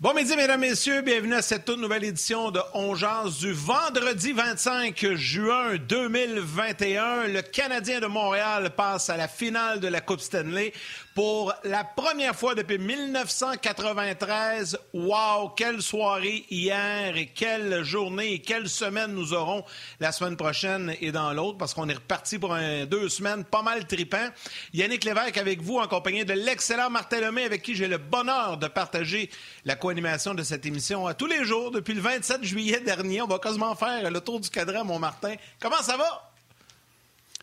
Bon midi, mesdames, messieurs. Bienvenue à cette toute nouvelle édition de On du vendredi 25 juin 2021. Le Canadien de Montréal passe à la finale de la Coupe Stanley pour la première fois depuis 1993. Wow, quelle soirée hier et quelle journée et quelle semaine nous aurons la semaine prochaine et dans l'autre parce qu'on est reparti pour deux semaines pas mal tripant. Yannick Lévesque avec vous en compagnie de l'excellent Martin Lemay avec qui j'ai le bonheur de partager la co-animation de cette émission à tous les jours depuis le 27 juillet dernier. On va quasiment faire le tour du cadran, mon Martin. Comment ça va?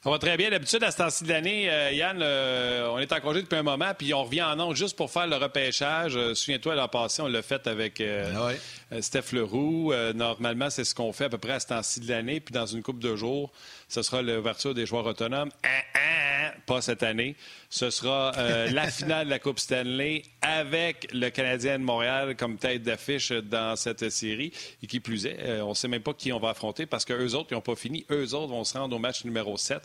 Ça va très bien. D'habitude, à ce temps-ci de l'année, euh, Yann, euh, on est en congé depuis un moment, puis on revient en ondes juste pour faire le repêchage. Euh, souviens-toi, l'an passé, on l'a fait avec ah Steph Leroux. normalement, c'est ce qu'on fait à peu près à ce temps-ci de l'année. Puis dans une couple de jours, ce sera l'ouverture des joueurs autonomes. Ah, ah, pas cette année. Ce sera la finale de la Coupe Stanley avec le Canadien de Montréal comme tête d'affiche dans cette série. Et qui plus est, on ne sait même pas qui on va affronter parce qu'eux autres, ils n'ont pas fini. Eux autres vont se rendre au match numéro 7.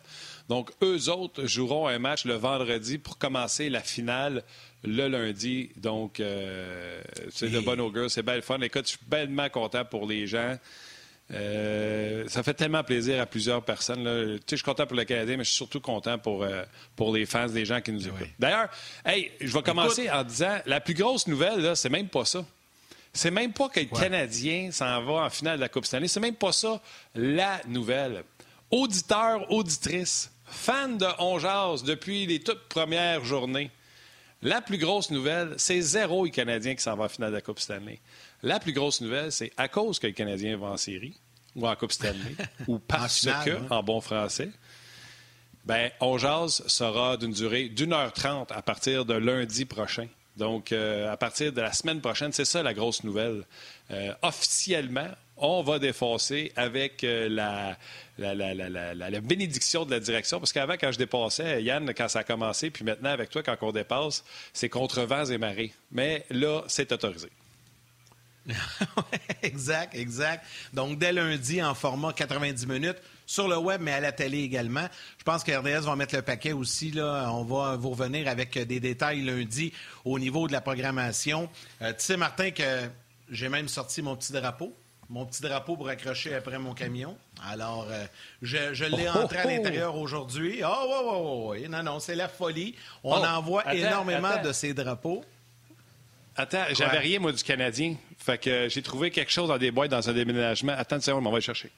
Donc, eux autres joueront un match le vendredi pour commencer la finale le lundi. Donc, euh, c'est de bon augure, c'est belle fun. Écoute, je suis bellement content pour les gens. Euh, ça fait tellement plaisir à plusieurs personnes. Tu sais, je suis content pour le Canadien, mais je suis surtout content pour, euh, pour les fans, les gens qui nous écoutent. D'ailleurs, hey, je vais commencer en disant la plus grosse nouvelle, c'est même pas ça. C'est même pas que le Canadien s'en va en finale de la Coupe Stanley. C'est même pas ça la nouvelle auditeurs, auditrices, fans de On depuis les toutes premières journées, la plus grosse nouvelle, c'est zéro les Canadiens qui s'en va en finale de la Coupe Stanley. La plus grosse nouvelle, c'est à cause que le Canadien va en série ou en Coupe Stanley, ou parce que, hein. en bon français, ben, On sera d'une durée d'une heure trente à partir de lundi prochain. Donc, euh, à partir de la semaine prochaine, c'est ça la grosse nouvelle. Euh, officiellement, on va défoncer avec euh, la, bénédiction de la direction. Parce qu'avant, quand je dépassais, Yann, quand ça a commencé, puis maintenant avec toi, quand on dépasse, c'est contre vents et marées. Mais là, c'est autorisé. exact, exact. Donc, dès lundi, en format 90 minutes, sur le web, mais à la télé également. Je pense que RDS va mettre le paquet aussi. On va vous revenir avec des détails lundi au niveau de la programmation. Euh, tu sais, Martin, que j'ai même sorti mon petit drapeau mon petit drapeau pour accrocher après mon camion. Alors, euh, je, l'ai oh, entré à oh, oh. l'intérieur aujourd'hui. Oh, oui, oui, oui. Non, non, c'est la folie. On envoie énormément de ces drapeaux. Attends, j'avais rien, moi, du Canadien. Fait que j'ai trouvé quelque chose dans des boîtes dans un déménagement. Attends une seconde, on va le chercher.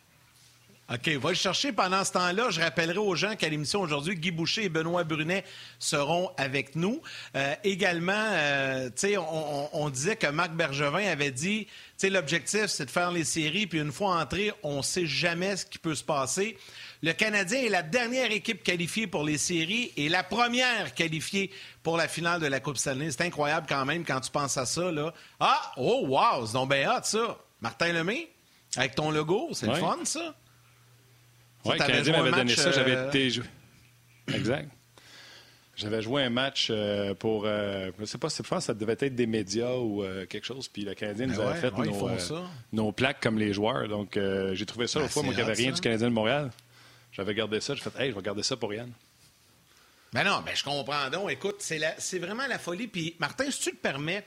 OK, va le chercher pendant ce temps-là. Je rappellerai aux gens qu'à l'émission aujourd'hui, Guy Boucher et Benoît Brunet seront avec nous. Euh, également, euh, tu sais, on, disait que Marc Bergevin avait dit, sais, l'objectif, c'est de faire les séries, puis une fois entré, on ne sait jamais ce qui peut se passer. Le Canadien est la dernière équipe qualifiée pour les séries et la première qualifiée pour la finale de la Coupe Stanley. C'est incroyable quand même quand tu penses à ça. Là. Ah, oh, wow, c'est donc bien hot, ça. Martin Lemay, avec ton logo, c'est le fun, ça. Oui, le Canadien m'avait donné ça. J'avais euh, été joué. Exact. J'avais joué un match euh, pour. Euh, je ne sais pas, si ça devait être des médias ou quelque chose. Puis le Canadien nous ben avait fait nos, plaques comme les joueurs. Donc j'ai trouvé ça ben, fois, moi qui n'avais rien du Canadien de Montréal. J'avais gardé ça. J'ai fait, hey, je vais garder ça pour Yann. Ben non, ben je comprends donc. Écoute, c'est vraiment la folie. Puis Martin, si tu te permets,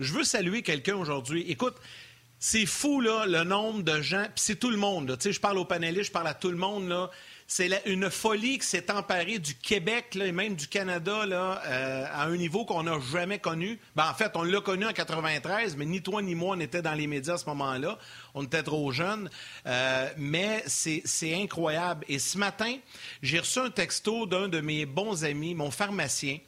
je veux saluer quelqu'un aujourd'hui. Écoute, c'est fou, là, le nombre de gens. Puis c'est tout le monde. Tu sais, je parle aux panélistes, je parle à tout le monde. Là. C'est une folie qui s'est emparée du Québec et même du Canada là, euh, à un niveau qu'on n'a jamais connu. Ben, en fait, on l'a connu en 93, mais ni toi ni moi n'étaient dans les médias à ce moment-là. On était trop jeunes. Euh, mais c'est incroyable. Et ce matin, j'ai reçu un texto d'un de mes bons amis, mon pharmacien,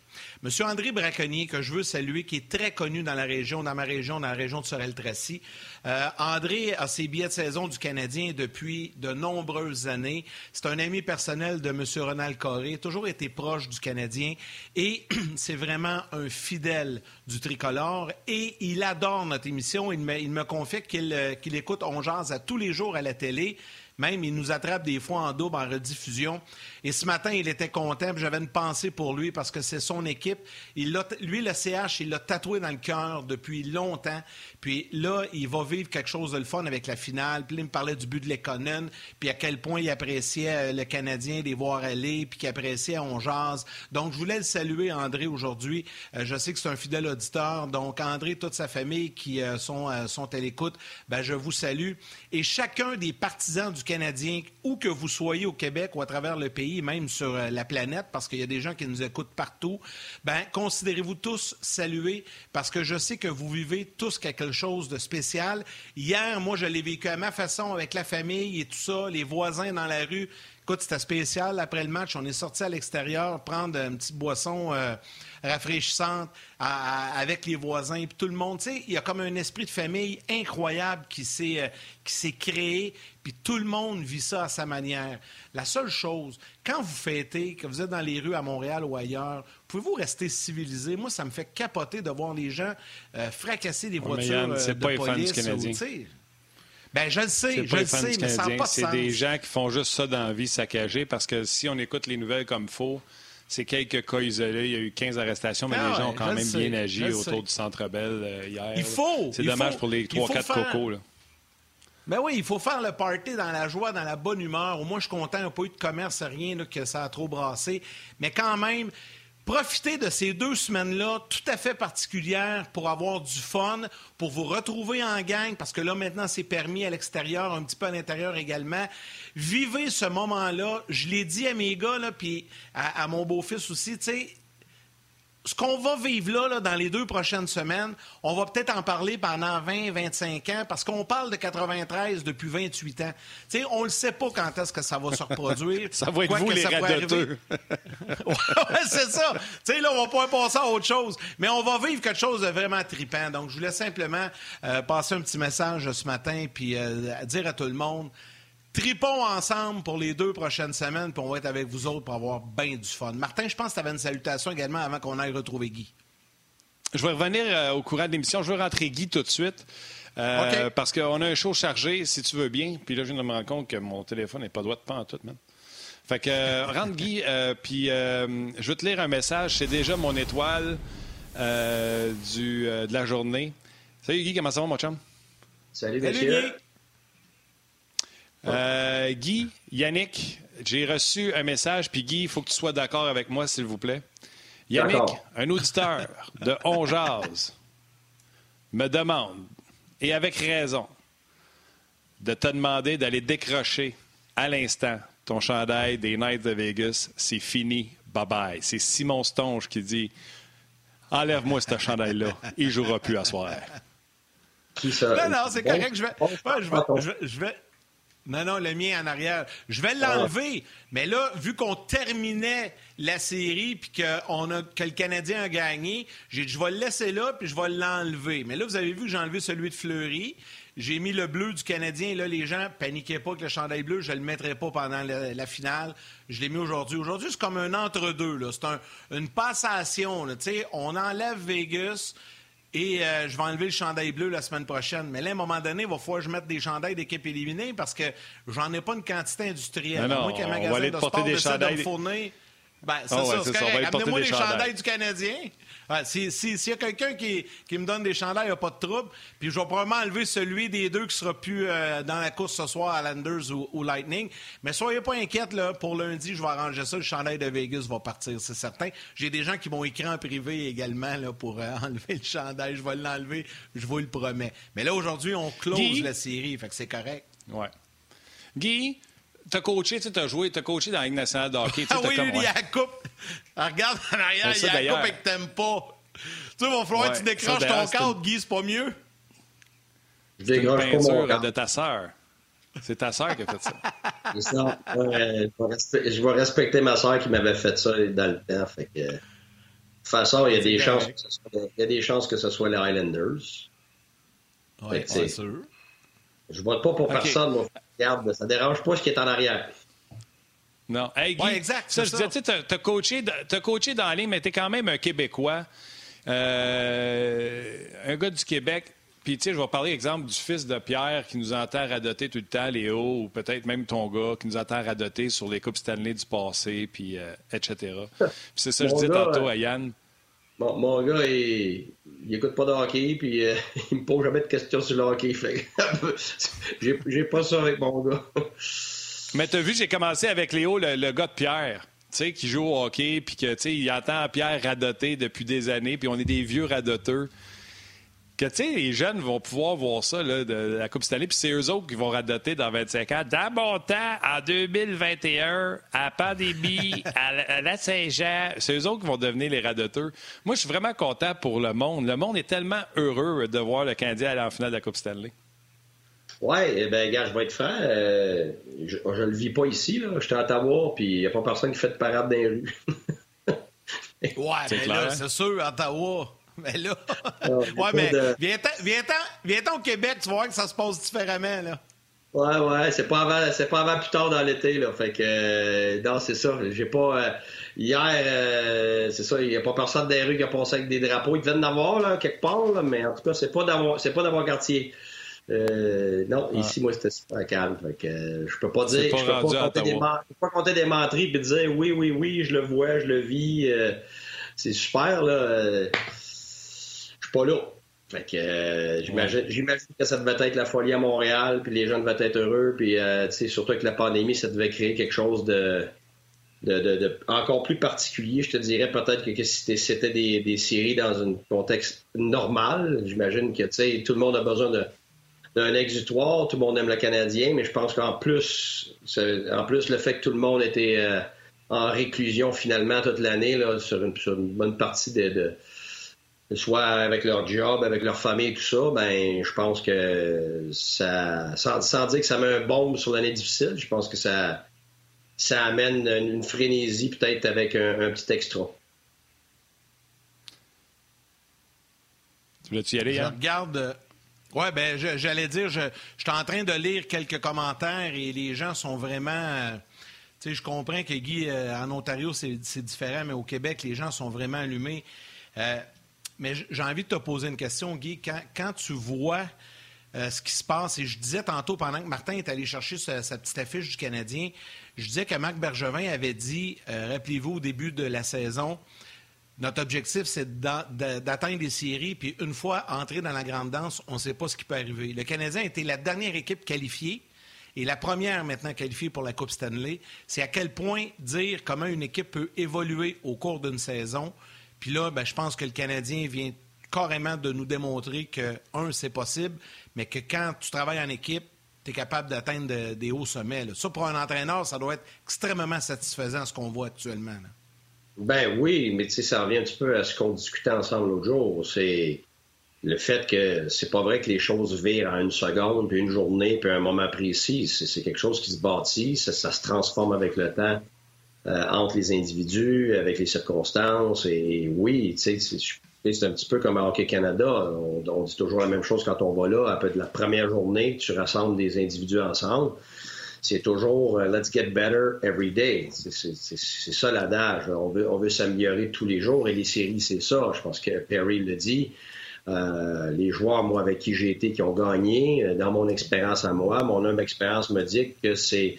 Monsieur André Braconnier, que je veux saluer, qui est très connu dans la région, dans ma région, dans la région de Sorel-Tracy. Euh, André a ses billets de saison du Canadien depuis de nombreuses années. C'est un ami personnel de Monsieur Ronald Coré, toujours été proche du Canadien et c'est vraiment un fidèle du tricolore et il adore notre émission. Il me, il me confie qu'il euh, écoute On à tous les jours à la télé. Même, il nous attrape des fois en double, en rediffusion. Et ce matin, il était content. J'avais une pensée pour lui parce que c'est son équipe. Il lui, le CH, il l'a tatoué dans le cœur depuis longtemps. Puis là, il va vivre quelque chose de le fun avec la finale. Puis il me parlait du but de l'Econen, puis à quel point il appréciait euh, le Canadien, les voir aller, puis qu'il appréciait On Jazz. Donc, je voulais le saluer, André, aujourd'hui. Euh, je sais que c'est un fidèle auditeur. Donc, André, toute sa famille qui euh, sont, sont à l'écoute, ben, je vous salue. Et chacun des partisans du Canadien, où que vous soyez au Québec ou à travers le pays, même sur la planète, parce qu'il y a des gens qui nous écoutent partout, ben, considérez-vous tous salués parce que je sais que vous vivez tous quelque chose de spécial. Hier, moi, je l'ai vécu à ma façon avec la famille et tout ça, les voisins dans la rue. Écoute, c'était spécial. Après le match, on est sorti à l'extérieur prendre une petite boisson euh, rafraîchissante avec les voisins. Puis tout le monde, tu sais, il y a comme un esprit de famille incroyable qui s'est, euh, qui s'est créé. Puis tout le monde vit ça à sa manière. La seule chose, quand vous fêtez, que vous êtes dans les rues à Montréal ou ailleurs, pouvez-vous rester civilisé? Moi, ça me fait capoter de voir les gens euh, fracasser des voitures de police. Ben, je le sais, je le sais, mais ça n'a pas de C'est des gens qui font juste ça dans la vie saccagée parce que si on écoute les nouvelles comme il faut, c'est quelques cas isolés. Il y a eu 15 arrestations, mais les ah gens ont quand même bien agi autour du Centre Bell euh, hier. Il faut! C'est dommage pour les 3-4 cocos. Là. Ben oui, il faut faire le party dans la joie, dans la bonne humeur. Au moins, je suis content, il n'y a pas eu de commerce, rien que ça a trop brassé. Mais quand même, Profitez de ces deux semaines-là tout à fait particulières pour avoir du fun, pour vous retrouver en gang, parce que là, maintenant, c'est permis à l'extérieur, un petit peu à l'intérieur également. Vivez ce moment-là. Je l'ai dit à mes gars, là, puis à, à mon beau-fils aussi, tu sais, ce qu'on va vivre là, dans les deux prochaines semaines, on va peut-être en parler pendant 20, 25 ans, parce qu'on parle de 93 depuis 28 ans. on ne sait pas quand est-ce que ça va se reproduire. ça va être vous, les radoteux. ouais, c'est ça. sais, là, on va pas passer à autre chose. Mais on va vivre quelque chose de vraiment tripant. Donc, je voulais simplement euh, passer un petit message ce matin, puis euh, dire à tout le monde, Tripons ensemble pour les deux prochaines semaines, puis on va être avec vous autres pour avoir bien du fun. Martin, je pense que tu avais une salutation également avant qu'on aille retrouver Guy. Je vais revenir euh, au courant de l'émission. Je veux rentrer Guy tout de suite. Euh, parce qu'on a un show chargé, si tu veux bien. Puis là, je viens de me rendre compte que mon téléphone n'est pas droit de pas en tout, man. Fait que, euh, rentre Guy, puis je vais te lire un message. C'est déjà mon étoile du, de la journée. Salut Guy, comment ça va, mon chum? Salut, Salut Guy. Euh, Guy, Yannick, j'ai reçu un message, puis Guy, il faut que tu sois d'accord avec moi, s'il vous plaît. Yannick, un auditeur de On me demande, et avec raison, de te demander d'aller décrocher à l'instant ton chandail des Knights de Vegas. C'est fini. Bye-bye. C'est Simon Stonge qui dit Enlève-moi ce chandail-là. Il jouera plus à soir. Non, non, c'est correct. Je vais, je vais, non, non, le mien en arrière. Je vais l'enlever. Mais là, vu qu'on terminait la série puis que, a, que le Canadien a gagné, j'ai dit, je vais le laisser là puis je vais l'enlever. Mais là, vous avez vu que j'ai enlevé celui de Fleury. J'ai mis le bleu du Canadien. Là, les gens paniquaient pas que le chandail bleu, je ne le mettrai pas pendant la, finale. Je l'ai mis aujourd'hui. Aujourd'hui, c'est comme un entre-deux. C'est une passation. On enlève Vegas. Et euh, je vais enlever le chandail bleu la semaine prochaine. Mais là, à un moment donné, il va falloir que je mette des chandails d'équipe éliminée parce que j'en ai pas une quantité industrielle. Non, non, moi, qu'un magasin de sport des chandails... de me fournir... Ben, c'est ah ça, c'est correct. Amenez-moi des chandails du Canadien. S'il si, y a quelqu'un qui, qui, me donne des chandails, il n'y a pas de trouble. Puis je vais probablement enlever celui des deux qui sera plus euh, dans la course ce soir à Landers ou, Lightning. Mais soyez pas inquiètes, là, pour lundi, je vais arranger ça. Le chandail de Vegas va partir, c'est certain. J'ai des gens qui m'ont écrit en privé également là, pour euh, enlever le chandail. Je vais l'enlever, je vous le promets. Mais là, aujourd'hui, on close la série, fait que c'est correct. Ouais. Guy, t'as coaché, tu as joué, t'as coaché dans la Ligue nationale de hockey. Ah oui, lui, il y a la coupe. Ah, regarde en arrière, il y a la coupe et que t'aimes pas. Tu sais, il va falloir que tu décroches ton cadre, Guy, c'est pas mieux? Je décroche pas mon cadre. de ta sœur. C'est ta sœur qui a fait ça. ça je, vais respecter ma sœur qui m'avait fait ça dans le temps. Fait que, de toute façon, il y a des chances que ce soit, il y a des chances que ce soit les Highlanders. Oui, c'est sûr. Je vote pas pour personne, moi. Regarde, ça dérange pas ce qui est en arrière. Non. Hey, Guy, exact. Ça, je disais, tu as, coaché, as coaché dans la ligne, mais tu es quand même un Québécois. Euh, un gars du Québec. Puis, tu sais, je vais parler, exemple, du fils de Pierre qui nous entend radoter tout le temps, Léo, ou peut-être même ton gars qui nous entend radoter sur les Coupes Stanley du passé, puis euh, etc. Puis c'est ça que je disais tantôt à Yann. Mon gars, il, il écoute pas de hockey, puis euh, il me pose jamais de questions sur le hockey. j'ai pas ça avec mon gars. Mais t'as vu, j'ai commencé avec Léo, le, gars de Pierre. Sais, qui joue au hockey, puis que, il entend Pierre radoter depuis des années, puis on est des vieux radoteurs que tu sais, les jeunes vont pouvoir voir ça là, de, la Coupe Stanley, puis c'est eux autres qui vont radoter dans 25 ans. Dans mon temps, en 2021, à la pandémie, à, la Saint-Jean, c'est eux autres qui vont devenir les radoteurs. Moi, je suis vraiment content pour le monde. Le monde est tellement heureux de voir le Canadien aller en finale de la Coupe Stanley. Oui, eh ben, gars, je vais être franc. Euh, je, ne le vis pas ici. Là. Je suis à Ottawa, puis il n'y a pas personne qui fait de parade dans les rues. ouais, mais là, c'est sûr, Ottawa. Mais là. ouais, mais viens-t'en au Québec, tu vas voir que ça se passe différemment, là. Ouais, ouais, c'est pas avant, c'est pas avant plus tard dans l'été, là. Fait que, euh, non, c'est ça. J'ai pas, euh, hier, euh, c'est ça, il n'y a pas personne dans les rues qui a passé avec des drapeaux. Ils devaient en avoir, là, quelque part, là, mais en tout cas, c'est pas d'avoir, c'est pas d'avoir quartier. non, ah. ici, moi, c'était super calme. Fait que, je peux pas dire, je peux pas, compter des, peux pas compter des menteries et dire oui, oui, oui, je le vois, je le vis. c'est super, là pas là. Fait que euh, j'imagine, que ça devait être la folie à Montréal, puis les gens devaient être heureux, puis euh, surtout avec la pandémie, ça devait créer quelque chose de, de, encore plus particulier. Je te dirais peut-être que, si c'était des, des, séries dans un contexte normal, j'imagine que tout le monde a besoin d'un exutoire, tout le monde aime le Canadien, mais je pense qu'en plus, en plus, le fait que tout le monde était euh, en réclusion finalement toute l'année sur une, sur une bonne partie de soit avec leur job, avec leur famille, tout ça, ben je pense que ça, sans, dire que ça met un bombe sur l'année difficile, je pense que ça, ça amène une, frénésie peut-être avec un, petit extra. Tu voulais-tu y aller, Je regarde. Euh, ouais, ben j'allais dire, je, je suis en train de lire quelques commentaires et les gens sont vraiment. Euh, tu sais, je comprends que Guy, euh, en Ontario, c'est différent, mais au Québec, les gens sont vraiment allumés. Mais j'ai envie de te poser une question, Guy. Quand, tu vois euh, ce qui se passe, et je disais tantôt, pendant que Martin est allé chercher sa, petite affiche du Canadien, je disais que Marc Bergevin avait dit, euh, rappelez-vous, au début de la saison, notre objectif, c'est d'atteindre des séries, puis une fois entré dans la grande danse, on ne sait pas ce qui peut arriver. Le Canadien était la dernière équipe qualifiée et la première maintenant qualifiée pour la Coupe Stanley. C'est à quel point dire comment une équipe peut évoluer au cours d'une saison. Puis là, ben, je pense que le Canadien vient carrément de nous démontrer que, un, c'est possible, mais que quand tu travailles en équipe, tu es capable d'atteindre des hauts sommets. Ça, pour un entraîneur, ça doit être extrêmement satisfaisant ce qu'on voit actuellement. Ben oui, mais tu sais, ça revient un petit peu à ce qu'on discutait ensemble l'autre jour. C'est le fait que c'est pas vrai que les choses virent en une seconde, puis une journée, puis un moment précis. C'est quelque chose qui se bâtit, ça se transforme avec le temps. Euh, entre les individus, avec les circonstances. Et oui, tu sais, c'est un petit peu comme à Hockey Canada. On, dit toujours la même chose quand on va là. Après la première journée, tu rassembles des individus ensemble. C'est toujours euh, let's get better every day. C'est ça l'adage. On veut, on veut s'améliorer tous les jours et les séries, c'est ça. Je pense que Perry le dit. Euh, les joueurs, moi, avec qui j'ai été, qui ont gagné, dans mon expérience à moi, mon humble expérience me dit que c'est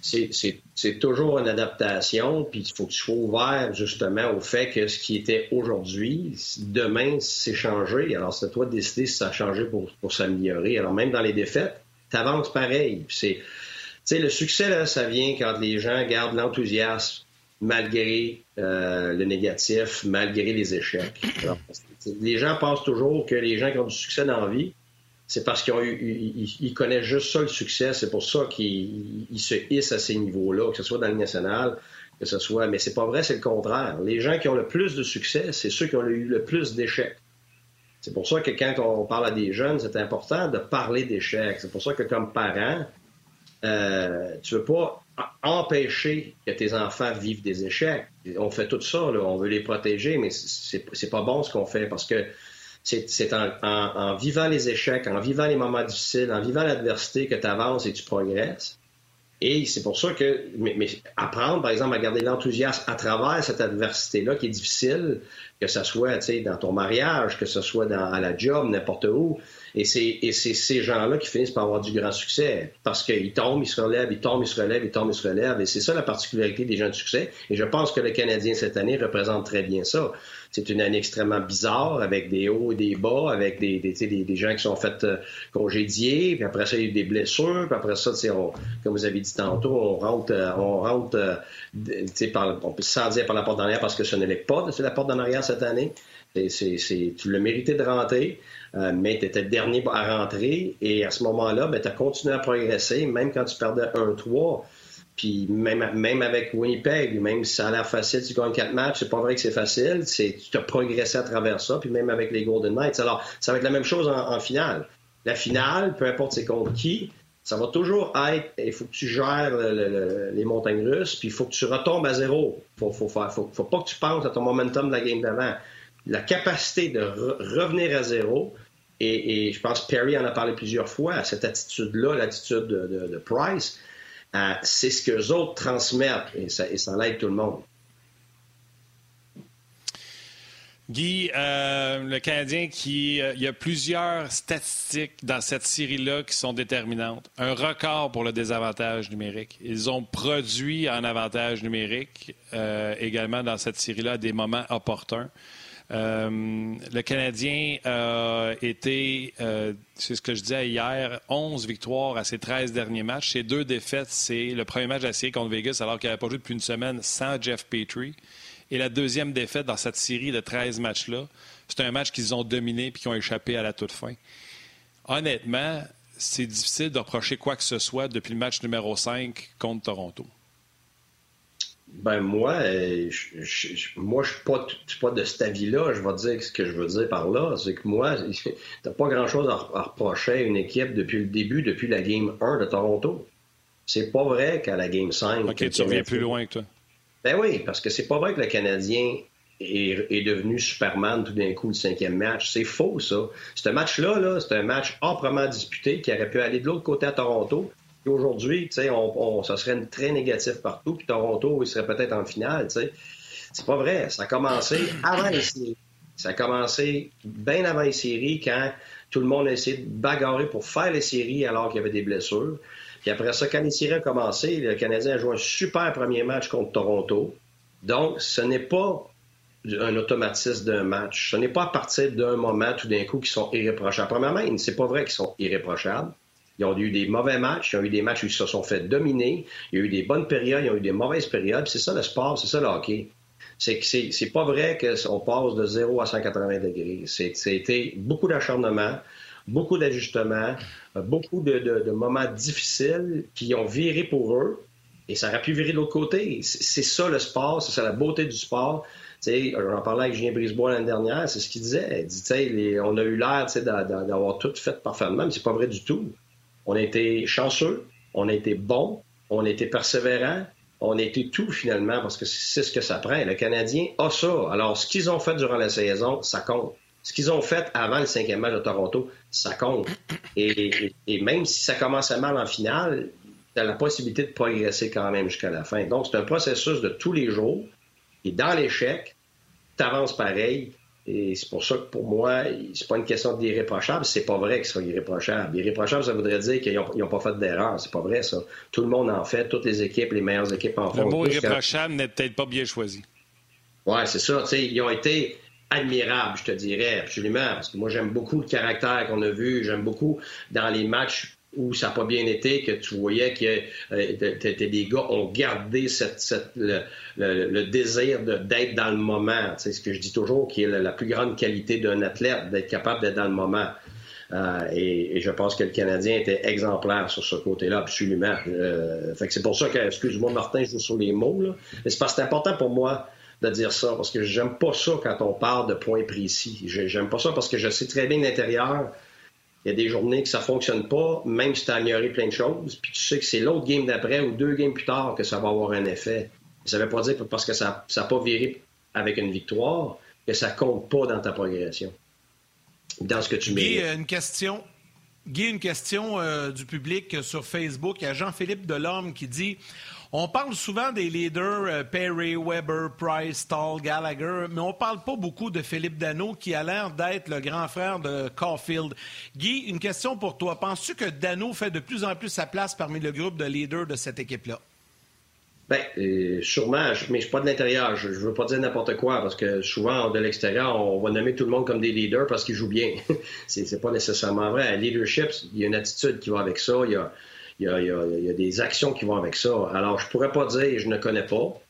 c'est toujours une adaptation, puis il faut que tu sois ouvert justement au fait que ce qui était aujourd'hui, demain, c'est changé. Alors, c'est à toi de décider si ça a changé pour, pour s'améliorer. Alors, même dans les défaites, tu avances pareil. c'est, le succès, là, ça vient quand les gens gardent l'enthousiasme malgré euh, le négatif, malgré les échecs. les gens pensent toujours que les gens qui ont du succès dans la vie, c'est parce qu'ils connaissent juste ça, le succès. C'est pour ça qu'ils se hissent à ces niveaux-là, que ce soit dans le national, que ce soit. Mais c'est pas vrai, c'est le contraire. Les gens qui ont le plus de succès, c'est ceux qui ont eu le plus d'échecs. C'est pour ça que quand on parle à des jeunes, c'est important de parler d'échecs. C'est pour ça que comme parent, euh, tu veux pas empêcher que tes enfants vivent des échecs. On fait tout ça, on veut les protéger, mais c'est pas bon ce qu'on fait parce que c'est en, vivant les échecs, en vivant les moments difficiles, en vivant l'adversité que tu avances et tu progresses. Et c'est pour ça que, mais, apprendre, par exemple, à garder l'enthousiasme à travers cette adversité-là qui est difficile, que ce soit dans ton mariage, que ce soit dans, à la job, n'importe où. Et c'est ces gens-là qui finissent par avoir du grand succès parce qu'ils tombent, ils se relèvent, ils tombent, ils se relèvent, ils tombent, ils se relèvent. Et c'est ça la particularité des gens de succès. Et je pense que le Canadien cette année représente très bien ça. C'est une année extrêmement bizarre avec des hauts et des bas, avec des, des, gens qui sont faits euh, congédier, puis après ça, il y a eu des blessures, puis après ça, comme vous avez dit tantôt, on rentre, euh, on rentre euh, par, on peut sans dire par la porte d'en arrière parce que ce n'est pas c'est la porte d'en arrière cette année. C'est, tu l'as mérité de rentrer, mais tu étais le dernier à rentrer, et à ce moment-là, ben, tu as continué à progresser, même quand tu perdais 1-3. Puis même, même avec Winnipeg, même si ça a l'air facile, tu gagnes quatre matchs, c'est pas vrai que c'est facile. C'est, tu as progressé à travers ça. Puis même avec les Golden Knights. Alors, ça va être la même chose en, finale. La finale, peu importe c'est contre qui, ça va toujours être, il faut que tu gères les montagnes russes, puis il faut que tu retombes à zéro. Il faut, faut, faut, faut, pas que tu penses à ton momentum de la game d'avant. La capacité de revenir à zéro, et, je pense Perry en a parlé plusieurs fois, cette attitude-là, l'attitude de Price, c'est ce que les autres transmettent et ça, et tout le monde. Guy, euh, le Canadien, qui, euh, il y a plusieurs statistiques dans cette série-là qui sont déterminantes. Un record pour le désavantage numérique. Ils ont produit en avantage numérique également dans cette série-là à des moments opportuns. Euh, le Canadien a été, euh, c'est ce que je disais hier, 11 victoires à ses 13 derniers matchs. Ses deux défaites, c'est le premier match la série contre Vegas alors qu'il n'avait pas joué depuis une semaine sans Jeff Petrie. Et la deuxième défaite dans cette série de 13 matchs-là, c'est un match qu'ils ont dominé et qui ont échappé à la toute fin. Honnêtement, c'est difficile de reprocher quoi que ce soit depuis le match numéro 5 contre Toronto. Ben moi, euh, je, moi, je suis pas, pas de cet avis-là. Je vais te dire ce que je veux dire par là. C'est que moi, t'as pas grand-chose à, reprocher à une équipe depuis le début, depuis la Game 1 de Toronto. C'est pas vrai qu'à la Game 5... OK, tu reviens plus loin que toi. Ben oui, parce que c'est pas vrai que le Canadien est, devenu Superman tout d'un coup le cinquième match. C'est faux, ça. Ce match-là, -là, c'est un match âprement disputé qui aurait pu aller de l'autre côté à Toronto aujourd'hui, on, ça serait très négatif partout, puis Toronto, il serait peut-être en finale, C'est pas vrai. Ça a commencé avant les séries. Ça a commencé bien avant les séries, quand tout le monde a essayé de bagarrer pour faire les séries alors qu'il y avait des blessures. Puis après ça, quand les séries ont commencé, le Canadien a joué un super premier match contre Toronto. Donc, ce n'est pas un automatisme d'un match. Ce n'est pas à partir d'un moment, tout d'un coup, qu'ils sont irréprochables. Premièrement, c'est pas vrai qu'ils sont irréprochables. Ils ont eu des mauvais matchs, ils ont eu des matchs où ils se sont fait dominer, il y a eu des bonnes périodes, ils ont eu des mauvaises périodes. C'est ça le sport, c'est ça le hockey. C'est que c'est pas vrai qu'on passe de 0 à 180 degrés. C'était beaucoup d'acharnement, beaucoup d'ajustements, beaucoup de, moments difficiles qui ont viré pour eux. Et ça aurait pu virer de l'autre côté. C'est ça le sport, c'est ça la beauté du sport. J'en parlais avec Julien Brisebois l'année dernière, c'est ce qu'il disait. Il dit, on a eu l'air d'avoir tout fait parfaitement, mais c'est pas vrai du tout. On a été chanceux, on a été bon, on a été persévérant, on a été tout finalement parce que c'est ce que ça prend. Le Canadien a ça. Alors, ce qu'ils ont fait durant la saison, ça compte. Ce qu'ils ont fait avant le cinquième match de Toronto, ça compte. Et, même si ça commençait mal en finale, tu as la possibilité de progresser quand même jusqu'à la fin. Donc, c'est un processus de tous les jours. Et dans l'échec, tu avances pareil. Et c'est pour ça que pour moi, c'est pas une question d'irréprochable. C'est pas vrai qu'ils soient irréprochables. Irréprochable, ça voudrait dire qu'ils n'ont pas fait d'erreur. C'est pas vrai, ça. Tout le monde en fait. Toutes les équipes, les meilleures équipes en font. Le mot irréprochable n'est peut-être pas bien choisi. Ouais, c'est ça. ils ont été admirables, je te dirais, absolument. Parce que moi, j'aime beaucoup le caractère qu'on a vu. J'aime beaucoup dans les matchs où ça n'a pas bien été, que tu voyais que euh, des gars ont gardé cette, le, désir d'être dans le moment. C'est ce que je dis toujours, qui est la, plus grande qualité d'un athlète, d'être capable d'être dans le moment. Euh, et, je pense que le Canadien était exemplaire sur ce côté-là, absolument. Euh, fait c'est pour ça que, excuse-moi Martin, je joue sur les mots, là. mais c'est parce que c'est important pour moi de dire ça, parce que j'aime pas ça quand on parle de points précis. J'aime pas ça parce que je sais très bien l'intérieur il y a des journées que ça fonctionne pas, même si tu as amélioré plein de choses, puis tu sais que c'est l'autre game d'après ou deux games plus tard que ça va avoir un effet. Ça ne veut pas dire que parce que ça n'a pas viré avec une victoire que ça compte pas dans ta progression, dans ce que tu mets. une question. Guy, une question euh, du public sur Facebook. Il y a Jean-Philippe Delorme qui dit On parle souvent des leaders euh, Perry, Weber, Price, Stall, Gallagher, mais on parle pas beaucoup de Philippe Dano qui a l'air d'être le grand frère de Caulfield. Guy, une question pour toi. Penses-tu que Dano fait de plus en plus sa place parmi le groupe de leaders de cette équipe-là? Bien, euh, sûrement, mais je ne suis pas de l'intérieur. Je ne veux pas dire n'importe quoi parce que souvent, de l'extérieur, on va nommer tout le monde comme des leaders parce qu'ils jouent bien. c'est pas nécessairement vrai. Leadership, il y a une attitude qui va avec ça. Il y a, il y, a, des actions qui vont avec ça. Alors, je pourrais pas dire, je ne connais pas.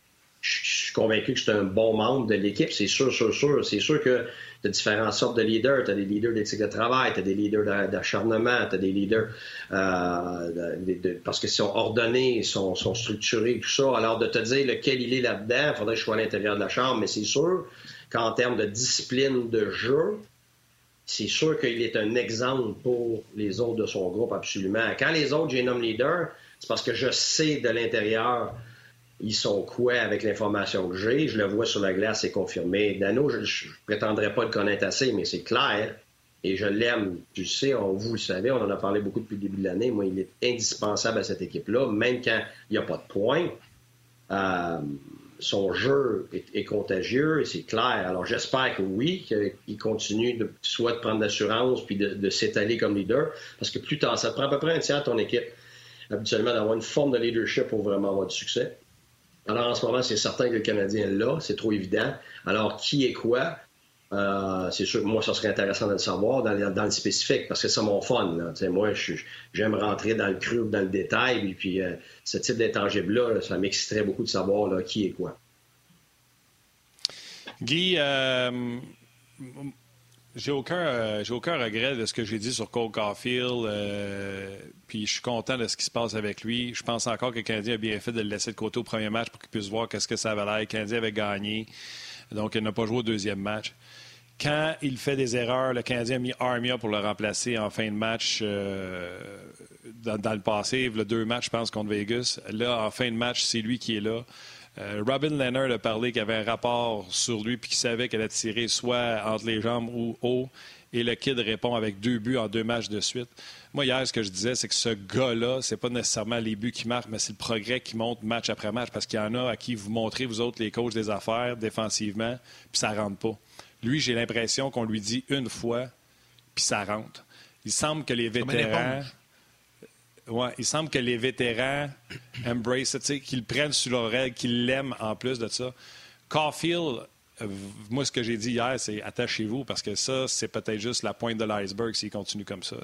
Je, suis convaincu que c'est un bon membre de l'équipe, c'est sûr, sûr, sûr. C'est sûr que tu as différentes sortes de leaders. Tu as des leaders d'éthique de travail, tu as des leaders d'acharnement, tu as des leaders euh, parce qu'ils sont ordonnés, ils sont, sont, structurés, tout ça. Alors, de te dire lequel il est là-dedans, il faudrait que je sois à l'intérieur de la chambre, mais c'est sûr qu'en termes de discipline de jeu, c'est sûr qu'il est un exemple pour les autres de son groupe, absolument. Quand les autres, j'ai nomme leader, c'est parce que je sais de l'intérieur, ils sont quoi avec l'information que j'ai. Je le vois sur la glace, c'est confirmé. Dano, je ne prétendrai pas le connaître assez, mais c'est clair. Et je l'aime. Tu sais, vous le savez, on en a parlé beaucoup depuis le début de l'année. Moi, il est indispensable à cette équipe-là, même quand il n'y a pas de points. Euh, son jeu est, contagieux et c'est clair. Alors j'espère que oui, qu'il continue de soit de prendre l'assurance puis de, s'étaler comme leader, parce que plus tard, ça prend à peu près un tiers de ton équipe habituellement d'avoir une forme de leadership pour vraiment avoir du succès. Alors en ce moment, c'est certain que le Canadien là, c'est trop évident. Alors qui est quoi? Euh, c'est sûr que moi, ça serait intéressant de le savoir dans, le spécifique parce que c'est mon fun. Moi, j'aime rentrer dans le cru, dans le détail. Et puis, euh, ce type d'intangible-là, ça m'exciterait beaucoup de savoir qui est quoi. Guy, euh, j'ai aucun, aucun regret de ce que j'ai dit sur Cole Caulfield. puis je suis content de ce qui se passe avec lui. Je pense encore que le Canadien a bien fait de le laisser de côté au premier match pour qu'il puisse voir qu'est-ce que ça avait l'air. Le Canadien avait gagné. Donc, il n'a pas joué au deuxième match. Quand il fait des erreurs, le Canadien a mis Armia pour le remplacer en fin de match euh, dans, le passé. Le deux matchs, je pense, contre Vegas. Là, en fin de match, c'est lui qui est là. Euh, Robin Leonard a parlé qu'il avait un rapport sur lui puis qu'il savait qu'elle a tiré soit entre les jambes ou haut. Et le kid répond avec deux buts en deux matchs de suite. Moi, hier, ce que je disais, c'est que ce gars-là, c'est pas nécessairement les buts qui marquent, mais c'est le progrès qui monte match après match parce qu'il y en a à qui vous montrez, vous autres, les coachs des affaires, défensivement, puis ça rentre pas. Lui, j'ai l'impression qu'on lui dit une fois, puis ça rentre. Il semble que les vétérans. Ouais, il semble que les vétérans embrace qu'ils le prennent sur l'oreille, qu'ils l'aiment en plus de ça. Caulfield, euh, moi, ce que j'ai dit hier, c'est attachez-vous parce que ça, c'est peut-être juste la pointe de l'iceberg s'il continue comme ça.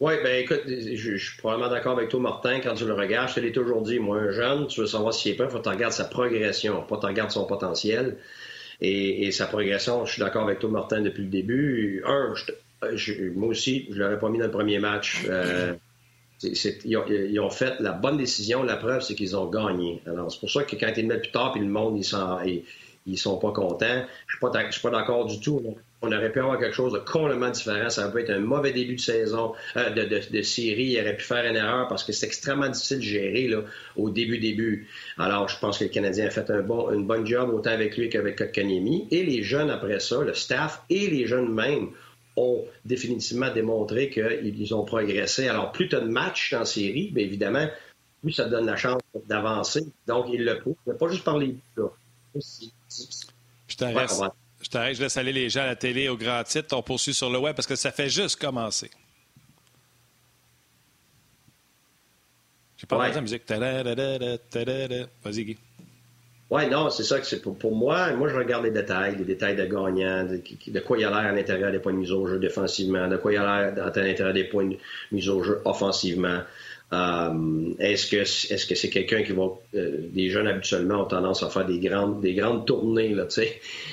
Oui, ben écoute, je, suis probablement d'accord avec toi, Martin, quand tu le regardes. Je te l'ai toujours dit, moi, un jeune, tu veux savoir s'il est prêt, il faut que tu regardes sa progression, pas que tu regardes son potentiel. Et, sa progression, je suis d'accord avec toi, Martin, depuis le début. Un, moi aussi, je l'aurais pas mis dans le premier match. Euh, ils, ont, fait la bonne décision. La preuve, c'est qu'ils ont gagné. Alors, c'est pour ça que quand ils le mettent plus tard, puis le monde, ils, ils, sont pas contents. Je ne suis pas d'accord du tout on aurait pu avoir quelque chose de complètement différent. Ça aurait pu être un mauvais début de saison, euh, de, série. Il aurait pu faire une erreur parce que c'est extrêmement difficile de gérer là, au début début. Alors, je pense que le Canadien a fait un bon, une bonne job autant avec lui qu'avec Kotkaniemi. Et les jeunes après ça, le staff et les jeunes même ont définitivement démontré qu'ils ont progressé. Alors, plus tu as de matchs en série, bien évidemment, plus ça te donne la chance d'avancer. Donc, il le prouvent. Pas juste par les buts. Je t'arrête. Je t'arrête, je laisse aller les gens à la télé au grand titre. On poursuit sur le web parce que ça fait juste commencer. J'ai pas ouais. la musique. Vas-y, Guy. Oui, non, c'est ça que c'est pour, moi. Moi, je regarde les détails, les détails de gagnant, de, quoi il a l'air à l'intérieur des points de mise au jeu défensivement, de quoi il a l'air à l'intérieur des points de mise au jeu offensivement. Euh, est-ce que est-ce que c'est quelqu'un qui va euh, des jeunes habituellement ont tendance à faire des grandes des grandes tournées là, tu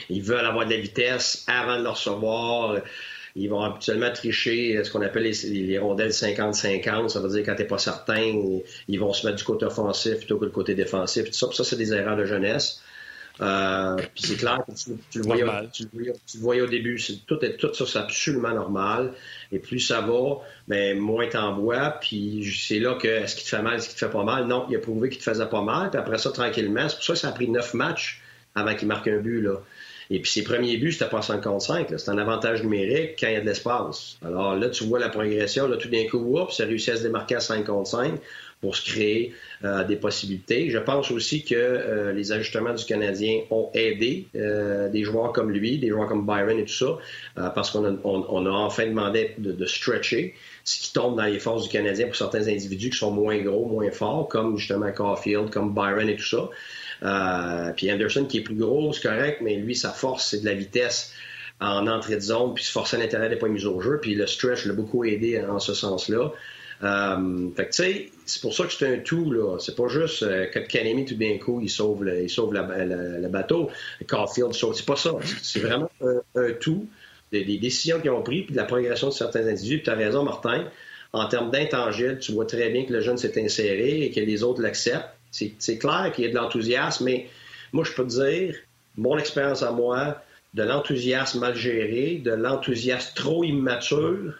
ils veulent avoir de la vitesse avant de le recevoir. Ils vont habituellement tricher ce qu'on appelle les, rondelles 50-50. Ça veut dire quand t'es pas certain, ils vont se mettre du côté offensif plutôt que le côté défensif. Tout ça, ça c'est des erreurs de jeunesse. Euh, puis c'est clair que tu, le voyais, au début. tout, est, tout ça, c'est absolument normal. Et plus ça va, mais moins t'en vois. Puis c'est là que est-ce qu'il te fait mal, est-ce qu'il te fait pas mal? Non, il a prouvé qu'il te faisait pas mal. Puis après ça, tranquillement, c'est pour ça que ça a pris neuf matchs avant qu'il marque un but. Là. Et puis ses premiers buts, c'était pas 55. C'est un avantage numérique quand il y a de l'espace. Alors là, tu vois la progression. Là, tout d'un coup, oups, ça réussit à se démarquer à 55 pour se créer euh, des possibilités. Je pense aussi que euh, les ajustements du Canadien ont aidé euh, des joueurs comme lui, des joueurs comme Byron et tout ça, parce qu'on a, enfin demandé de, stretcher, ce qui tombe dans les forces du Canadien pour certains individus qui sont moins gros, moins forts, comme justement Caulfield, comme Byron et tout ça. Puis Anderson qui est plus gros, c'est correct, mais lui, sa force, c'est de la vitesse en entrée de zone, puis se forcer à l'intérieur des points mis au jeu. Puis le stretch l'a beaucoup aidé en ce sens-là. Euh, c'est pour ça que c'est un tout, là. C'est pas juste euh, que Kanemi, tout d'un coup, il sauve le, il le bateau. Caulfield sauve. C'est pas ça. C'est vraiment un, tout des, décisions qu'ils ont prises, puis de la progression de certains individus. Puis tu as raison, Martin. En termes d'intangible, tu vois très bien que le jeune s'est inséré et que les autres l'acceptent. C'est clair qu'il y a de l'enthousiasme, mais moi, je peux te dire, mon expérience à moi, de l'enthousiasme mal géré, de l'enthousiasme trop immature,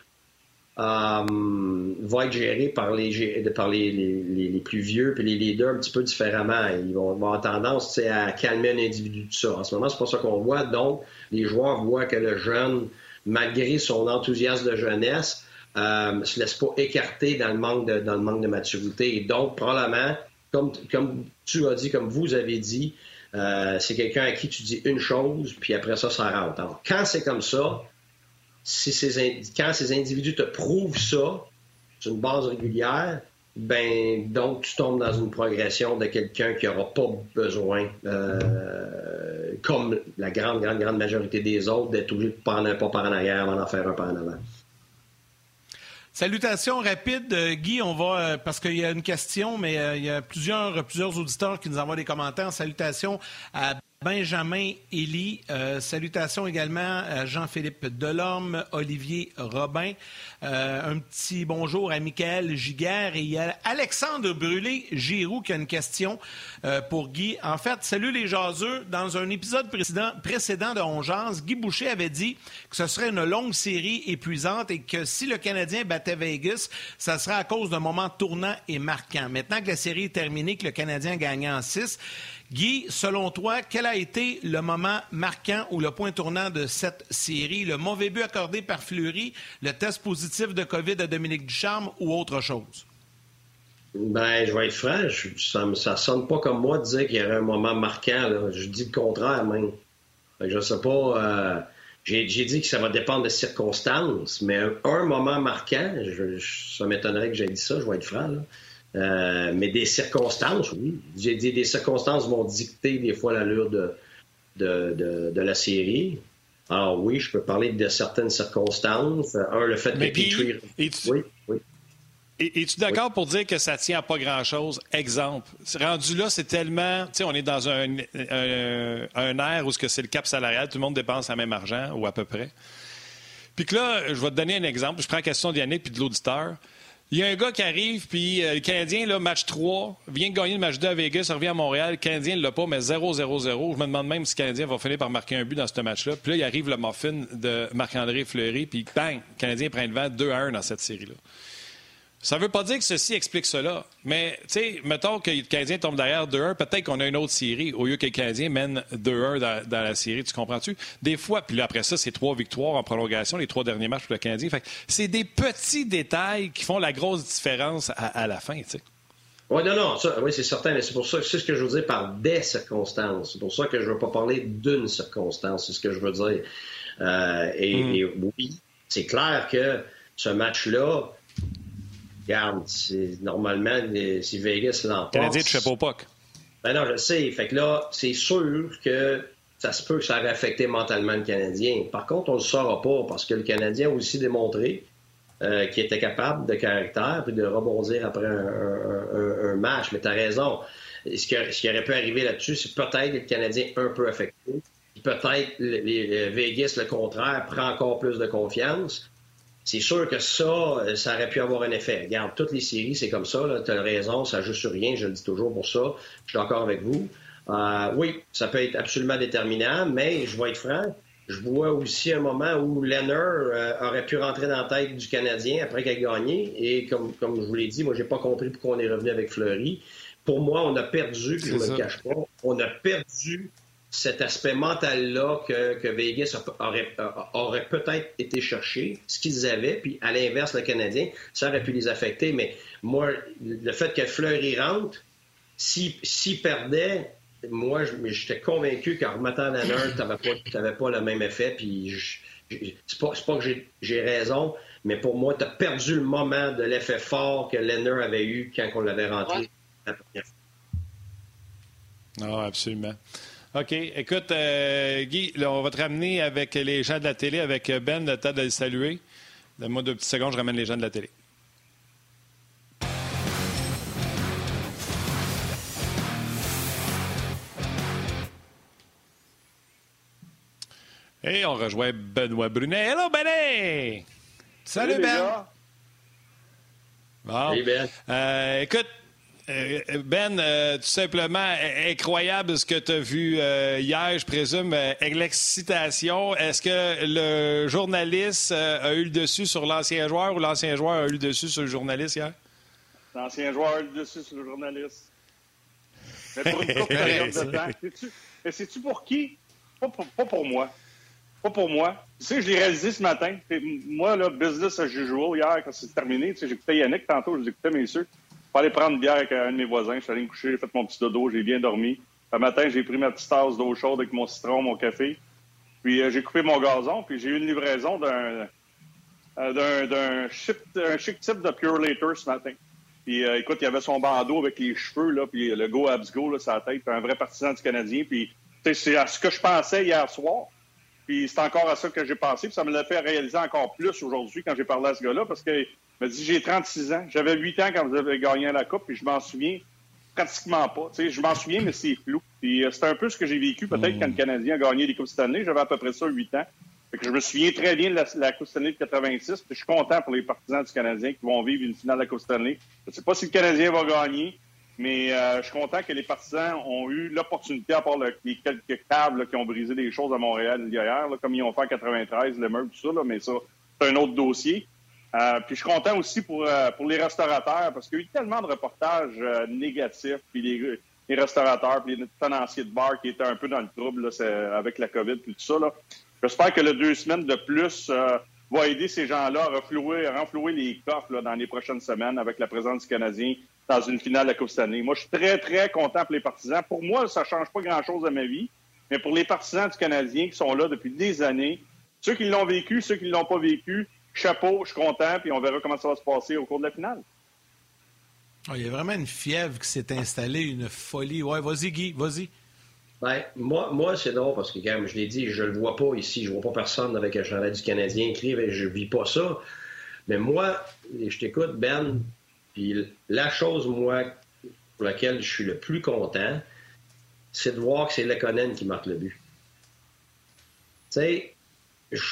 euh, va être géré par les, par les, les, plus vieux puis les leaders un petit peu différemment. Ils vont, avoir tendance à calmer un individu de ça. En ce moment, c'est pas ça qu'on voit. Donc, les joueurs voient que le jeune, malgré son enthousiasme de jeunesse, euh, se laisse pas écarter dans le manque de, dans le manque de maturité. Et donc, probablement, comme, tu as dit, comme vous avez dit, euh, c'est quelqu'un à qui tu dis une chose, puis après ça, ça rentre. Alors, quand c'est comme ça, si ces, quand ces individus te prouvent ça, sur une base régulière, ben donc tu tombes dans une progression de quelqu'un qui n'aura pas besoin, euh, comme la grande, grande, grande majorité des autres, d'être obligé de prendre un pas par en arrière avant d'en faire un pas en avant. Salutations rapides, euh, Guy. On va euh, parce qu'il y a une question, mais il y a plusieurs plusieurs auditeurs qui nous envoient des commentaires. Salutations à Benjamin Elie. Euh, salutations également à Jean-Philippe Delorme, Olivier Robin. Euh, un petit bonjour à Michael Giguère et a Alexandre Brûlé-Giroux qui a une question euh, pour Guy. En fait, salut les jaseux. Dans un épisode précédent, de On Guy Boucher avait dit que ce serait une longue série épuisante et que si le Canadien battait Vegas, ça serait à cause d'un moment tournant et marquant. Maintenant que la série est terminée, que le Canadien gagne en 6, Guy, selon toi, quel a été le moment marquant ou le point tournant de cette série? Le mauvais but accordé par Fleury, le test positif de COVID à Dominique Ducharme ou autre chose? Ben, je vais être franc, ça, ne sonne pas comme moi de dire qu'il y aurait un moment marquant. Je dis le contraire même. Je ne sais pas. Euh, j'ai dit que ça va dépendre des circonstances, mais un, moment marquant, ça m'étonnerait que j'aie dit ça, je vais être franc. Euh, mais des circonstances, oui. J'ai dit des circonstances vont dicter des fois l'allure de, de, de, la série. Alors oui, je peux parler de certaines circonstances. Un, le fait que Petrie... Oui, oui. Es-tu d'accord pour dire que ça tient à pas grand-chose? Exemple, rendu là, c'est tellement... Tu sais, on est dans un, un, un air où c'est le cap salarial, tout le monde dépense le même argent, ou à peu près. Puis que là, je vais te donner un exemple. Je prends la question d'Yannick puis de l'auditeur. Il y a un gars qui arrive, puis euh, le Canadien, là, match 3, vient de gagner le match 2 à Vegas, revient à Montréal. Le Canadien ne l'a pas, mais 0-0-0. Je me demande même si le Canadien va finir par marquer un but dans ce match-là. Puis là, il arrive le muffin de Marc-André Fleury, puis bang, le Canadien prend le vent 2-1 dans cette série-là. Ça ne veut pas dire que ceci explique cela. Mais, tu sais, mettons que le Canadien tombe derrière 2-1, peut-être qu'on a une autre série au lieu que le Canadien mène 2-1 dans, la série. Tu comprends-tu? Des fois, puis après ça, c'est trois victoires en prolongation, les trois derniers matchs pour le Canadien. Fait c'est des petits détails qui font la grosse différence à, la fin, tu sais. Oui, non, non, oui, c'est certain, mais c'est pour ça que c'est ce que je veux dire par des circonstances. C'est pour ça que je ne veux pas parler d'une circonstance, c'est ce que je veux dire. Euh, et, mm. et oui, c'est clair que ce match-là, Regarde, normalement, si Vegas l'emporte... Canadien, tu fais pas au POC. Ben non, je sais. Fait que là, c'est sûr que ça se peut que ça aurait affecté mentalement le Canadien. Par contre, on ne le saura pas parce que le Canadien a aussi démontré euh, qu'il était capable de caractère puis de rebondir après un, match. Mais tu as raison. Ce qui, aurait pu arriver là-dessus, c'est peut-être le Canadien un peu affecté. Peut-être les, Vegas, le contraire, prend encore plus de confiance. C'est sûr que ça, euh, ça aurait pu avoir un effet. Regarde, toutes les séries, c'est comme ça. Tu as raison, ça joue sur rien, je le dis toujours pour ça. Je suis d'accord avec vous. Euh, oui, ça peut être absolument déterminant, mais je vais être franc. Je vois aussi un moment où Leonard euh, aurait pu rentrer dans la tête du Canadien après qu'il ait gagné. Et comme, comme je vous l'ai dit, moi, j'ai pas compris pourquoi on est revenu avec Fleury. Pour moi, on a perdu, puis je ne me cache pas, on a perdu cet aspect mental-là que, Vegas aurait, aurait peut-être été cherché, ce qu'ils avaient, puis à l'inverse, le Canadien, ça aurait pu les affecter. Mais moi, le fait que Fleury rentre, s'il perdait, moi, j'étais convaincu qu'en remettant la tu n'avais pas, pas le même effet. Puis c'est pas, pas, que j'ai raison, mais pour moi, tu as perdu le moment de l'effet fort que Lenner avait eu quand on l'avait rentré la première fois. Non, absolument. OK. Écoute, euh, Guy, on va te ramener avec les gens de la télé, avec Ben, le temps de le saluer. Donne-moi deux petites secondes, je ramène les gens de la télé. Et on rejoint Benoît Brunet. Hello, Benny! Salut, Ben! Bon. Ben. Euh, écoute, Ben, euh, tout simplement incroyable ce que tu as vu hier, je présume, l'excitation. Est-ce que le journaliste a eu le dessus sur l'ancien joueur ou l'ancien joueur a eu le dessus sur le journaliste hier? L'ancien joueur a eu le dessus sur le journaliste. Mais pour une courte période de temps. Sais-tu pour qui? pas pour moi. Pas pour moi. Tu sais, je l'ai réalisé ce matin. Moi, là, business as usual, hier, quand c'est terminé, tu sais, j'écoutais Yannick tantôt, j'écoutais messieurs. Pour aller prendre une bière avec un de mes voisins. Je suis allé me coucher, j'ai fait mon petit dodo, j'ai bien dormi. Ce matin, j'ai pris ma petite tasse d'eau chaude avec mon citron, mon café. Puis euh, j'ai coupé mon gazon, puis j'ai eu une livraison d'un euh, d'un chic, type de Pure Later ce matin. Puis euh, écoute, il y avait son bandeau avec les cheveux, là, puis le Go Abs Go, là, sa tête, un vrai partisan du Canadien. Puis c'est à ce que je pensais hier soir. Puis c'est encore à ça que j'ai pensé. Puis ça me l'a fait réaliser encore plus aujourd'hui quand j'ai parlé à ce gars-là, parce qu'il m'a dit j'ai 36 ans. J'avais 8 ans quand vous avez gagné la Coupe, puis je m'en souviens pratiquement pas. Je m'en souviens, mais c'est flou. Euh, c'est un peu ce que j'ai vécu peut-être quand le Canadien a gagné les Coupes Stanley. J'avais à peu près ça 8 ans. Fait que je me souviens très bien de la, la Coupe Stanley de 86. Puis je suis content pour les partisans du Canadien qui vont vivre une finale de la Coupe Stanley. Je ne sais pas si le Canadien va gagner, mais euh, je suis content que les partisans ont eu l'opportunité, à part les quelques câbles qui ont brisé des choses à Montréal hier, comme ils ont fait en 93, le meuble, tout ça, mais ça, c'est un autre dossier. Euh, puis je suis content aussi pour, euh, pour les restaurateurs, parce qu'il y a eu tellement de reportages négatifs, puis les, les, restaurateurs, puis les tenanciers de bar qui étaient un peu dans le trouble là, avec la COVID, puis tout ça. J'espère que le deux semaines de plus va aider ces gens-là à renflouer, à renflouer les coffres dans les prochaines semaines avec la présence du Canadien dans une finale de la Coupe Stanley. Moi, je suis très, très content pour les partisans. Pour moi, ça ne change pas grand-chose à ma vie, mais pour les partisans du Canadien qui sont là depuis des années, ceux qui l'ont vécu, ceux qui ne l'ont pas vécu, chapeau, je suis content, puis on verra comment ça va se passer au cours de la finale. Ah, il y a vraiment une fièvre qui s'est installée, une folie. Ouais, vas-y, Guy, vas-y. Ben, moi, moi c'est drôle parce que, comme je l'ai dit, je ne le vois pas ici. Je ne vois pas personne avec un chandail du Canadien écrire et je ne vis pas ça. Mais moi, je t'écoute, Ben, puis la chose, moi, pour laquelle je suis le plus content, c'est de voir que c'est Lekonen qui marque le but. Tu sais,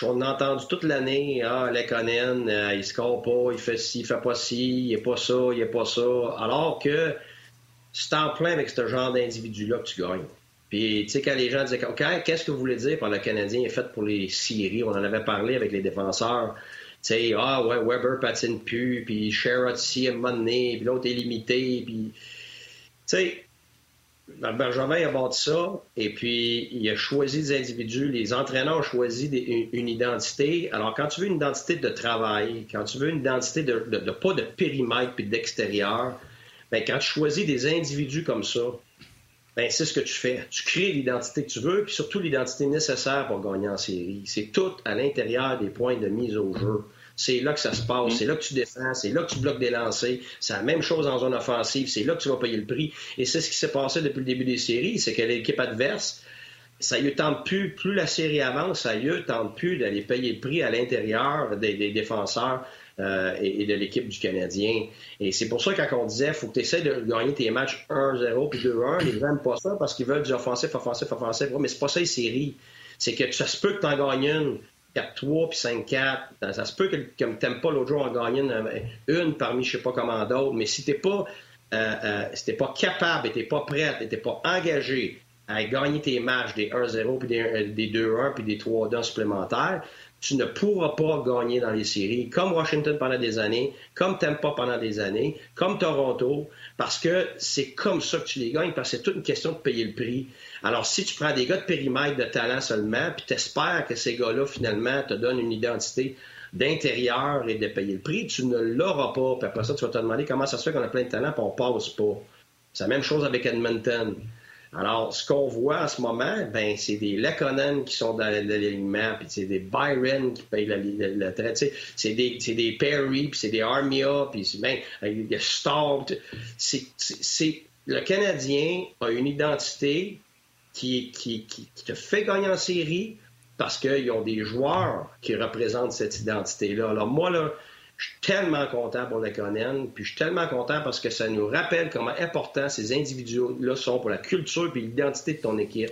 on a entendu toute l'année, ah, Lekonen, euh, il score pas, il fait ci, il fait pas ci, il est pas ça, il est pas ça. Alors que c'est en plein avec ce genre d'individu-là que tu gagnes. Puis, tu sais, quand les gens disaient, OK, qu'est-ce que vous voulez dire par le Canadien est fait pour les séries? On en avait parlé avec les défenseurs sais, ah ouais, Weber patine plus, puis Sherrod si à un puis l'autre est limité, puis, tu sais, Bergevin a bâti ça, et puis il a choisi des individus, les entraîneurs ont choisi une, identité. Alors, quand tu veux une identité de travail, quand tu veux une identité de, pas de périmètre puis d'extérieur, ben, quand tu choisis des individus comme ça, ben, c'est ce que tu fais. Tu crées l'identité que tu veux, puis surtout l'identité nécessaire pour gagner en série. C'est tout à l'intérieur des points de mise au jeu. C'est là que ça se passe, c'est là que tu défends, c'est là que tu bloques des lancers. C'est la même chose en zone offensive, c'est là que tu vas payer le prix. Et c'est ce qui s'est passé depuis le début des séries, c'est que l'équipe adverse, ça ne tente plus, plus la série avance, ça ne tente plus d'aller payer le prix à l'intérieur des, défenseurs. Euh, et, de l'équipe du Canadien. Et c'est pour ça, quand on disait, il faut que tu essaies de gagner tes matchs 1-0 puis 2-1, les gens n'aiment pas ça parce qu'ils veulent du offensif, offensif, offensif. mais c'est pas ça les séries. C'est que ça se peut que tu en gagnes une 4-3 puis 5-4. Ça se peut que, comme tu n'aimes pas l'autre jour en gagner une, parmi je sais pas comment d'autres, mais si tu n'es pas, euh, euh, pas capable, tu n'es pas prêt, tu n'es pas engagé à gagner tes matchs des 1-0 puis des, 2-1 puis des 3-2 supplémentaires, tu ne pourras pas gagner dans les séries, comme Washington pendant des années, comme Tampa pendant des années, comme Toronto, parce que c'est comme ça que tu les gagnes, parce que c'est toute une question de payer le prix. Alors, si tu prends des gars de périmètre de talent seulement, puis t'espères que ces gars-là, finalement, te donnent une identité d'intérieur et de payer le prix, tu ne l'auras pas. Puis après ça, tu vas te demander comment ça se fait qu'on a plein de talent et on passe pas. C'est la même chose avec Edmonton. Alors, ce qu'on voit en ce moment, ben, c'est des Lekonen qui sont dans l'alignement, puis c'est des Byron qui payent la, traite, c'est des, des Perry, puis c'est des Armia, puis ben, des. C'est, le Canadien a une identité qui, qui te fait gagner en série parce qu'ils ont des joueurs qui représentent cette identité-là. Alors moi, là, je suis tellement content pour le Conan, puis je suis tellement content parce que ça nous rappelle comment important ces individus-là sont pour la culture et l'identité de ton équipe.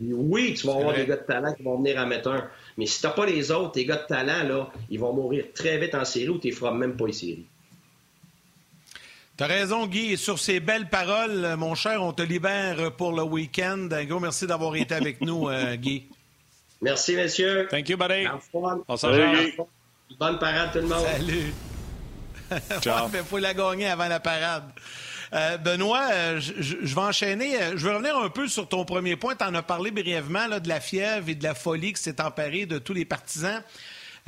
Oui, tu vas avoir des gars de talent qui vont venir en mettre un, mais si tu n'as pas les autres, tes gars de talent, là, ils vont mourir très vite en série ou tu ne feras même pas les séries. T'as raison, Guy. Et sur ces belles paroles, mon cher, on te libère pour le week-end. Un gros merci d'avoir été avec nous, euh, Guy. Merci, messieurs. Thank you, buddy. On s'en Bonne parade, tout le monde. Salut. Ciao. Il faut la gagner avant la parade. Euh, Benoît, euh, je, vais enchaîner. Euh, je vais revenir un peu sur ton premier point. Tu en as parlé brièvement là, de la fièvre et de la folie qui s'est emparée de tous les partisans.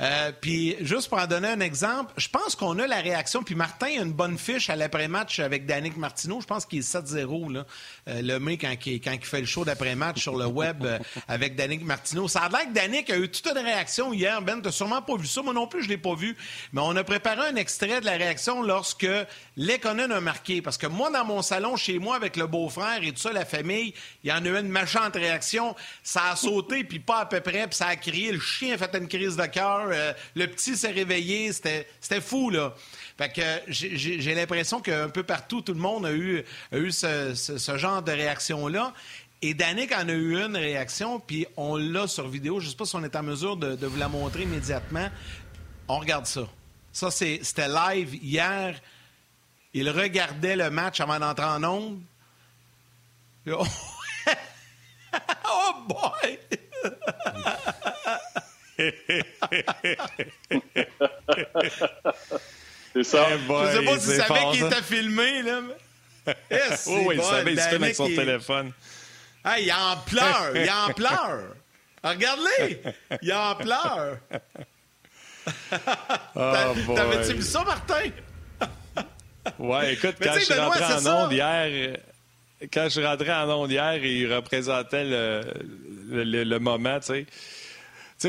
Euh, puis, juste pour en donner un exemple, je pense qu'on a la réaction. Puis, Martin a une bonne fiche à l'après-match avec Danick Martineau. Je pense qu'il est 7-0, là, euh, le mec, quand, il, quand il fait le show d'après-match sur le web euh, avec Danick Martineau. Ça a l'air que Danick a eu toute une réaction hier. Ben, t'as sûrement pas vu ça. Moi non plus, je l'ai pas vu. Mais on a préparé un extrait de la réaction lorsque Lekonen a marqué. Parce que moi, dans mon salon, chez moi, avec le beau-frère et tout ça, la famille, il y en a eu une méchante réaction. Ça a sauté, puis pas à peu près, puis ça a crié. Le chien a fait une crise de cœur. Euh, le petit s'est réveillé. C'était fou, là. Fait que j'ai l'impression qu'un peu partout, tout le monde a eu, ce, genre de réaction-là. Et Danick en a eu une réaction, puis on l'a sur vidéo. Je ne sais pas si on est en mesure de, vous la montrer immédiatement. On regarde ça. Ça, c'était live hier. Il regardait le match avant d'entrer en onde. Oh boy! c'est ça. Eh je sais pas si tu savais qu'il était filmé, là. Yes, oui, oui, il savait, il se avec son téléphone. Ah, il en pleure, il en pleure. Regarde-les, il en pleure. oh, T'avais-tu vu ça, Martin? ouais, écoute, quand je suis rentré en onde hier, quand je suis rentré en onde hier, il représentait le, le, le moment, tu sais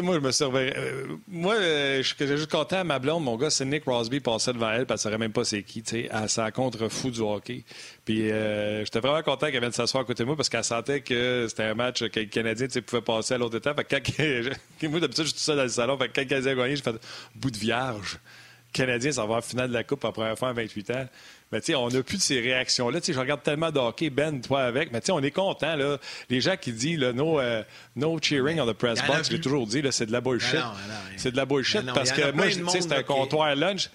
moi, je me surveille. Euh, moi, euh, je suis juste content à ma blonde. Mon gars, c'est Nick Crosby passait devant elle, parce qu'elle ne savait même pas c'est qui, tu sais, à sa contre-fou du hockey. Puis euh, j'étais vraiment content qu'elle vienne s'asseoir à côté de moi parce qu'elle sentait que c'était un match que le Canadien pouvait passer à l'autre étape. Fait quand, moi, d'habitude, je suis tout seul dans le salon. Fait que quand le Canadien a gagné, j'ai bout de vierge. Canadien, ça va avoir finale de la Coupe la première fois en 28 ans. Mais tu sais, on n'a plus de ces réactions-là. Tu sais, je regarde tellement de hockey, Ben, toi avec. Mais tu sais, on est content, là. Les gens qui disent, là, no, euh, no cheering on the press box, je l'ai toujours dit, là, c'est de la bullshit. C'est de la bullshit parce que moi, tu sais, c'est un comptoir lunch.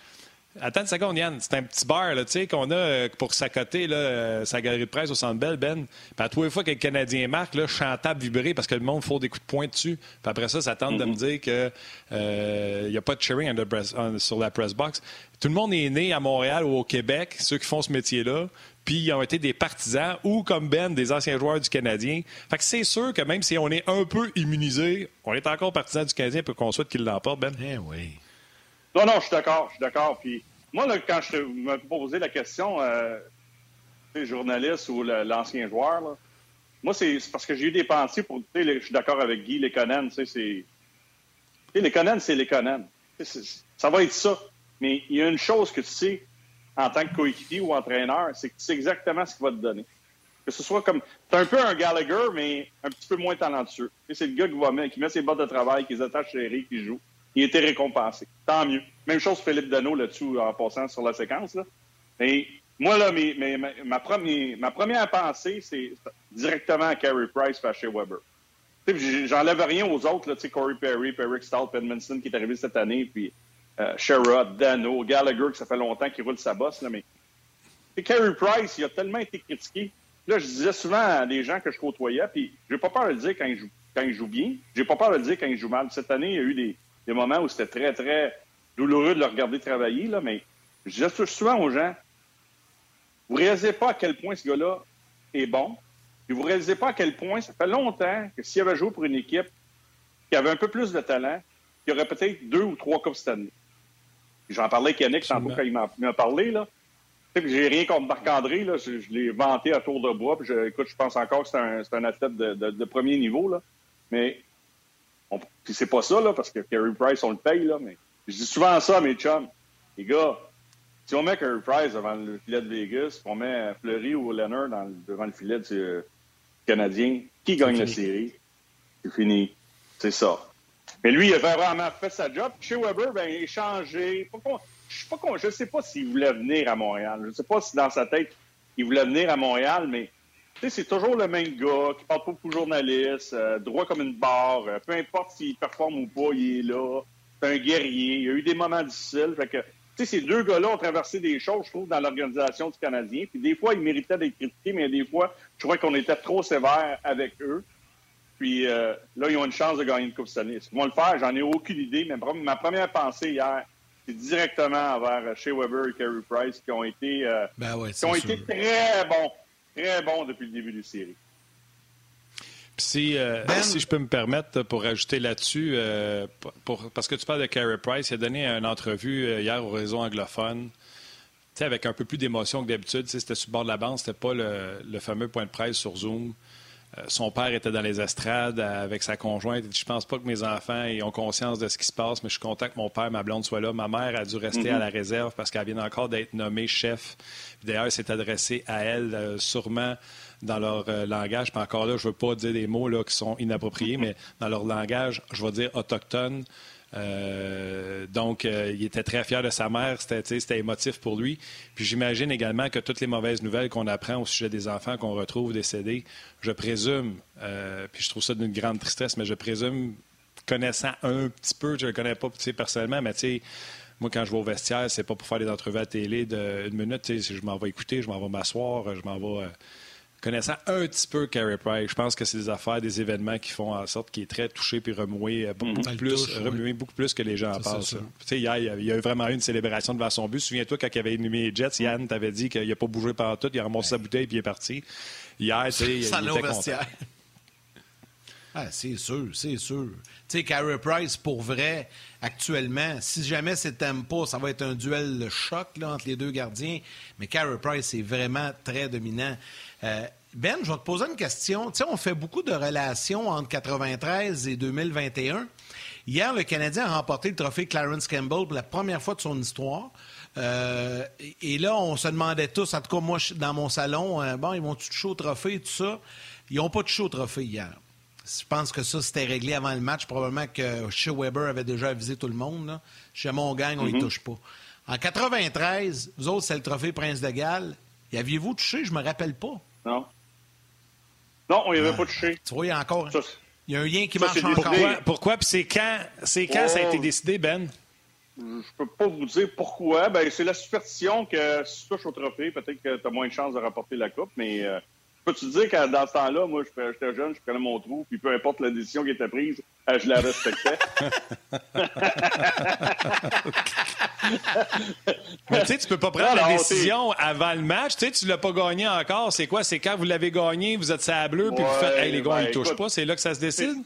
Attends une seconde, Yann. C'est un petit bar tu sais, qu'on a euh, pour s'accoter là, euh, sa galerie de presse au Centre Bell, Ben. Puis à tous les fois que le Canadien marque, là, chantable, vibré parce que le monde faut des coups de poing dessus. Puis après ça, ça tente de me mm-hmm. dire qu'il n'y a pas de cheering sur la press box. Tout le monde est né à Montréal ou au Québec, ceux qui font ce métier-là, puis ils ont été des partisans ou, comme Ben, des anciens joueurs du Canadien. Fait que c'est sûr que même si on est un peu immunisé, on est encore partisan du Canadien pour qu'on souhaite qu'il l'emporte, Ben. Eh oui. Non, non, je suis d'accord, je suis d'accord. Puis moi, quand je me posais la question, euh, journaliste ou l'ancien joueur, moi, c'est parce que j'ai eu des pensées pour. Je suis d'accord avec Guy, sais, c'est. Les Conan, c'est les Conan. Ça va être ça. Mais il y a une chose que tu sais en tant que coéquipier ou entraîneur, c'est que tu sais exactement ce qu'il va te donner. Que ce soit comme. Tu un peu un Gallagher, mais un petit peu moins talentueux. C'est le gars qui, va qui met ses bottes de travail, qui les attache serrées, qui joue. Il était récompensé. Tant mieux. Même chose Philippe Deneau là-dessus en passant sur la séquence. Là. Et moi, là, ma, première, ma première pensée, c'est directement à Carey Price et à Shea Weber. J'enlève rien aux autres, là, Corey Perry, Eric Stahl, Edmondson qui est arrivé cette année, puis euh, Sherrod, Dano, Gallagher, que ça fait longtemps qu'il roule sa bosse, là, mais. Carey Price, il a tellement été critiqué. Là, je disais souvent à des gens que je côtoyais, puis j'ai pas peur de le dire quand il joue, quand il joue bien, j'ai pas peur de le dire quand il joue mal. Cette année, il y a eu des, des moments où c'était très, très douloureux de le regarder travailler, là, mais je dis souvent aux gens, vous ne réalisez pas à quel point ce gars-là est bon, puis vous ne réalisez pas à quel point ça fait longtemps que s'il avait joué pour une équipe qui avait un peu plus de talent, il y aurait peut-être deux ou trois Coupes cette année. J'en parlais avec Yannick tantôt quand il m'a parlé. Là. J'ai rien contre Marc-André. Je, je l'ai vanté à tour de bois. Puis je, écoute, je pense encore que c'est un, un, athlète de, de, premier niveau. Là. Mais c'est pas ça, là, parce que Carey Price, on le paye. Là, mais je dis souvent ça à mes chums. Les gars, si on met Carey Price devant le filet de Vegas, on met Fleury ou Leonard dans, devant le filet du Canadien, qui gagne la série? C'est fini. C'est ça. Mais lui, il a vraiment fait sa job. Chez Weber, ben, il a changé. Je ne sais pas s'il voulait venir à Montréal. Je ne sais pas si dans sa tête, il voulait venir à Montréal, mais c'est toujours le même gars qui parle pas beaucoup journaliste, euh, droit comme une barre. Euh, peu importe s'il performe ou pas, il est là. C'est un guerrier. Il y a eu des moments difficiles. Fait que, ces deux gars-là ont traversé des choses, je trouve, dans l'organisation du Canadien. Puis des fois, ils méritaient d'être critiqués, mais des fois, je trouvais qu'on était trop sévère avec eux. Puis euh, là, ils ont une chance de gagner une Coupe année. Est-ce qu'ils vont le faire? J'en ai aucune idée. Mais ma première pensée hier, c'est directement envers Shea Weber et Carey Price qui ont été, ben qui ont été très bons, très bons depuis le début de la série. Si, euh, ben, si je peux me permettre pour ajouter là-dessus, parce que tu parles de Carey Price, il a donné une entrevue hier au réseau anglophone avec un peu plus d'émotion que d'habitude. C'était sur le bord de la bande, c'était pas le, le, fameux point de presse sur Zoom. Euh, son père était dans les estrades avec sa conjointe. Je pense pas que mes enfants aient conscience de ce qui se passe, mais je suis content que mon père, ma blonde soit là. Ma mère a dû rester à mhm. la réserve parce qu'elle vient encore d'être nommée chef. D'ailleurs, c'est adressé à elle euh, sûrement dans leur euh, langage. Puis encore là, je veux pas dire des mots là, qui sont inappropriés, mais dans leur langage, je vais dire autochtone. Euh, donc, euh, il était très fier de sa mère. C'était émotif pour lui. Puis j'imagine également que toutes les mauvaises nouvelles qu'on apprend au sujet des enfants qu'on retrouve décédés, je présume, euh, puis je trouve ça d'une grande tristesse, mais je présume, connaissant un petit peu, je ne le connais pas personnellement, mais tu sais, moi, quand je vais au vestiaire, c'est pas pour faire des entrevues à télé d'une minute. Je m'en vais écouter, je m'en vais m'asseoir, je m'en vais connaissant un petit peu Carey Price, je pense que c'est des affaires, des événements qui font en sorte qu'il est très touché puis remué euh, beaucoup, mm-hmm. plus, beaucoup plus que les gens en parlent. Hier, il y a eu vraiment eu une célébration devant son but. Souviens-toi quand il avait allumé les Jets, Yann t'avait dit qu'il n'a pas bougé pendant tout, il a remonté sa bouteille puis il est parti. Hier, il, il était content. Ah, c'est sûr, c'est sûr. Tu sais, Carey Price, pour vrai, actuellement, si jamais c'est tempo, ça va être un duel de choc là, entre les deux gardiens. Mais Carey Price est vraiment très dominant. Euh, ben, je vais te poser une question. Tu sais, on fait beaucoup de relations entre 93 et 2021. Hier, le Canadien a remporté le trophée Clarence Campbell pour la première fois de son histoire. Euh, et là, on se demandait tous, en tout cas moi, dans mon salon, euh, bon, ils vont toucher au trophée et tout ça? Ils n'ont pas touché au trophée hier. Je pense que ça, c'était réglé avant le match. Probablement que chez Weber avait déjà avisé tout le monde. Chez mon gang, on ne mm-hmm. touche pas. En 93, vous autres, c'est le trophée Prince de Galles. Y aviez-vous touché? Je me rappelle pas. Non. Non, on n'y avait pas touché. Tu vois, il y a encore. il y a un lien qui marche encore. Pourquoi? Pourquoi? Puis c'est quand, c'est quand ça a été oh. décidé, Ben? Je peux pas vous dire pourquoi. Ben, c'est la superstition que si tu touches au trophée, peut-être que tu as moins de chances de rapporter la coupe, mais euh, Peux-tu dire que dans ce temps-là, moi, j'étais jeune, je prenais mon trou, puis peu importe la décision qui était prise, euh, je la respectais. Mais tu sais, tu peux pas prendre la décision avant le match. Tu sais, tu l'as pas gagné encore. C'est quoi? C'est quand vous l'avez gagné, vous êtes sableux, puis vous faites, hey, les gars, ben, ils touchent pas. C'est là que ça se décide?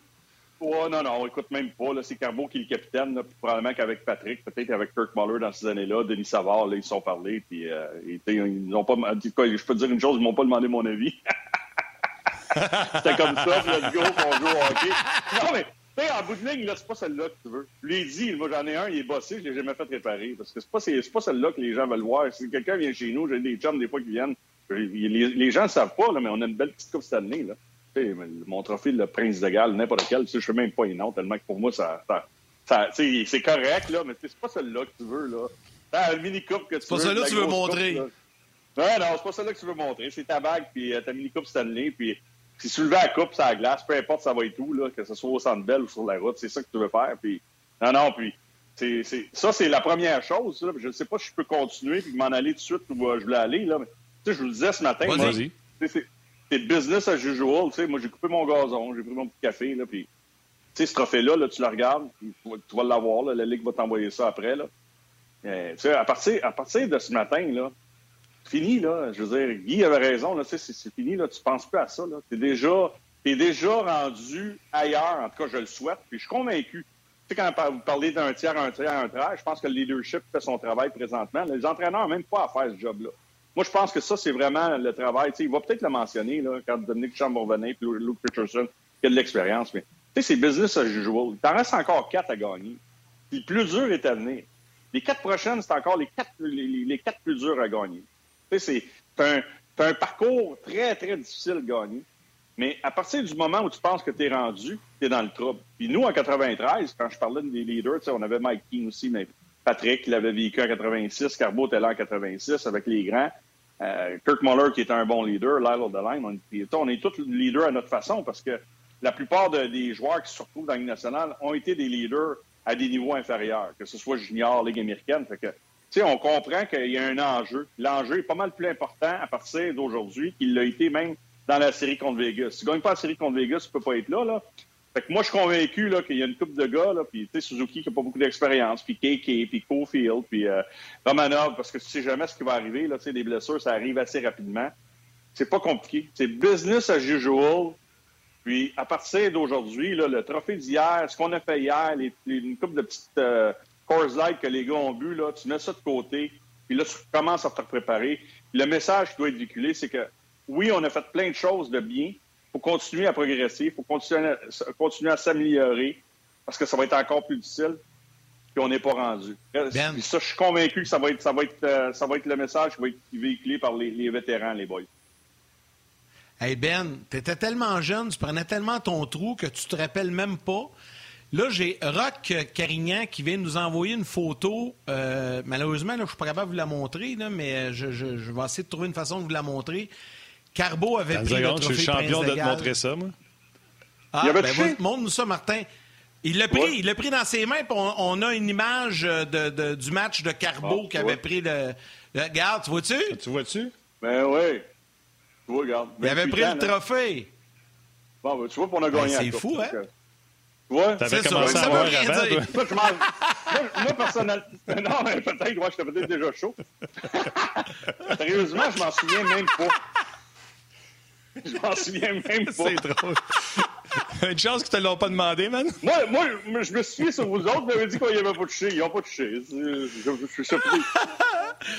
Oh, non, non, écoute même pas. C'est Carbo qui est le capitaine. probablement qu'avec Patrick, peut-être avec Kirk Muller dans ces années-là, Denis Savard, là, ils se sont parlé. Puis, euh, ils n'ont pas. Je peux te dire une chose, ils m'ont pas demandé mon avis. C'était comme ça, puis let's go, hockey. Non, mais, tu sais, en bout de ligne, c'est pas celle-là que tu veux. Je lui ai dit, moi, j'en ai un, il est bossé, je l'ai jamais fait réparer. Parce que c'est pas, pas celle-là que les gens veulent voir. Si quelqu'un vient chez nous, j'ai des chums, des fois, qui viennent. Les, gens ne savent pas, mais on a une belle petite coupe cette année, là mon trophée, le Prince de Galles, n'importe quel, je ne sais même pas les noms, tellement que pour moi, ça, ça, c'est correct, là, mais c'est pas celle-là que tu veux. là. T'as mini-coupe que tu veux. C'est pas celle-là que tu veux montrer. non, non, c'est pas celle-là que tu veux montrer. C'est ta bague, puis euh, ta mini-coupe Stanley, puis si tu levais la coupe sur la glace, peu importe ça va être où, là, que ce soit au centre belle ou sur la route, c'est ça que tu veux faire. Puis, non, non, puis ça, c'est la première chose. Là, je ne sais pas si je peux continuer puis m'en aller tout de suite où euh, je voulais aller. Là, mais, je vous le disais ce matin. Vas-y c'est business as usual. Tu moi, j'ai coupé mon gazon, j'ai pris mon petit café, là, puis sais, ce trophée-là, là, tu le regardes, tu vas l'avoir, la Ligue va t'envoyer ça après. Euh, à, partir, à partir de ce matin, là, fini, là. Je veux dire, Guy avait raison, là, c'est, c'est fini, là. Tu penses plus à ça, là. T'es déjà, es déjà rendu ailleurs, en tout cas, je le souhaite, puis je suis convaincu. Tu sais, quand vous parlez d'un tiers, un tiers, un tiers, je pense que le leadership fait son travail présentement. Les entraîneurs n'ont même pas à faire ce job-là. Moi, je pense que ça, c'est vraiment le travail. Il va peut-être le mentionner, quand Dominique Chambre va venir, puis Luke Richardson, qui a de l'expérience, mais c'est business as usual. Il t'en reste encore quatre à gagner. Puis le plus dur est à venir. Les quatre prochaines, c'est encore les quatre, les, quatre plus durs à gagner. C'est un, un, parcours très, très difficile à gagner. Mais à partir du moment où tu penses que tu es rendu, tu es dans le trouble. Puis nous, en 93, quand je parlais des leaders, on avait Mike King aussi, mais Patrick l'avait vécu en 86, Carbo était là en 86 avec les grands. Euh, Kirk Muller qui était un bon leader, Lyle O'Deline. On, on est tous leaders à notre façon parce que la plupart des joueurs qui se retrouvent dans la Ligue nationale ont été des leaders à des niveaux inférieurs, que ce soit junior, Ligue américaine. Fait que, on comprend qu'il y a un enjeu. L'enjeu est pas mal plus important à partir d'aujourd'hui qu'il l'a été même dans la série contre Vegas. Si tu ne gagnes pas la série contre Vegas, tu peux pas être là. là. Fait que moi, je suis convaincu qu'il y a une coupe de gars, là, puis Suzuki qui n'a pas beaucoup d'expérience, puis KK, puis Cofield, puis euh, Romanov, parce que tu sais jamais ce qui va arriver. Là, des blessures, ça arrive assez rapidement. C'est pas compliqué. C'est business as usual. Puis, à partir d'aujourd'hui, le trophée d'hier, ce qu'on a fait hier, une couple de petites euh, course light que les gars ont bu, là, tu mets ça de côté, puis là, tu commences à te préparer. Le message qui doit être véhiculé, c'est que oui, on a fait plein de choses de bien. Il faut continuer à progresser, il faut continuer à, continuer à s'améliorer, parce que ça va être encore plus difficile, puis on n'est pas rendu. Ben. ça, je suis convaincu que ça va être, ça va être, euh, ça va être le message qui va être véhiculé par les, les vétérans, les boys. Hey Ben, tu étais tellement jeune, tu prenais tellement ton trou que tu te rappelles même pas. Là, j'ai Rock Carignan qui vient nous envoyer une photo. Euh, malheureusement, là, je ne suis pas capable de vous la montrer, mais je, vais essayer de trouver une façon de vous la montrer. Carbo avait pris le trophée Je suis champion de te montrer ça, moi. Ah, ben, montre-nous ça, Martin. Il l'a pris, il l'a pris dans ses mains, puis on, a une image de, du match de Carbo ah, qui avait pris le, Regarde, tu vois-tu? Tu vois-tu? Ben oui. Il avait pris le trophée. Bon, ben, tu vois, on a gagné. c'est fou, hein? Ouais, T'avais commencé ça, à avoir avant, toi. moi, moi, personnellement... Non, mais peut-être, moi, j'étais peut-être déjà chaud. Sérieusement, je m'en souviens même pas. Je m'en souviens même pas. C'est drôle. Une chance qu'ils ne te l'ont pas demandé, man? Moi, moi, je me suis sur vous autres, vous avez dit qu'ils n'avaient pas touché. Ils n'ont pas touché. Je, je, suis surpris.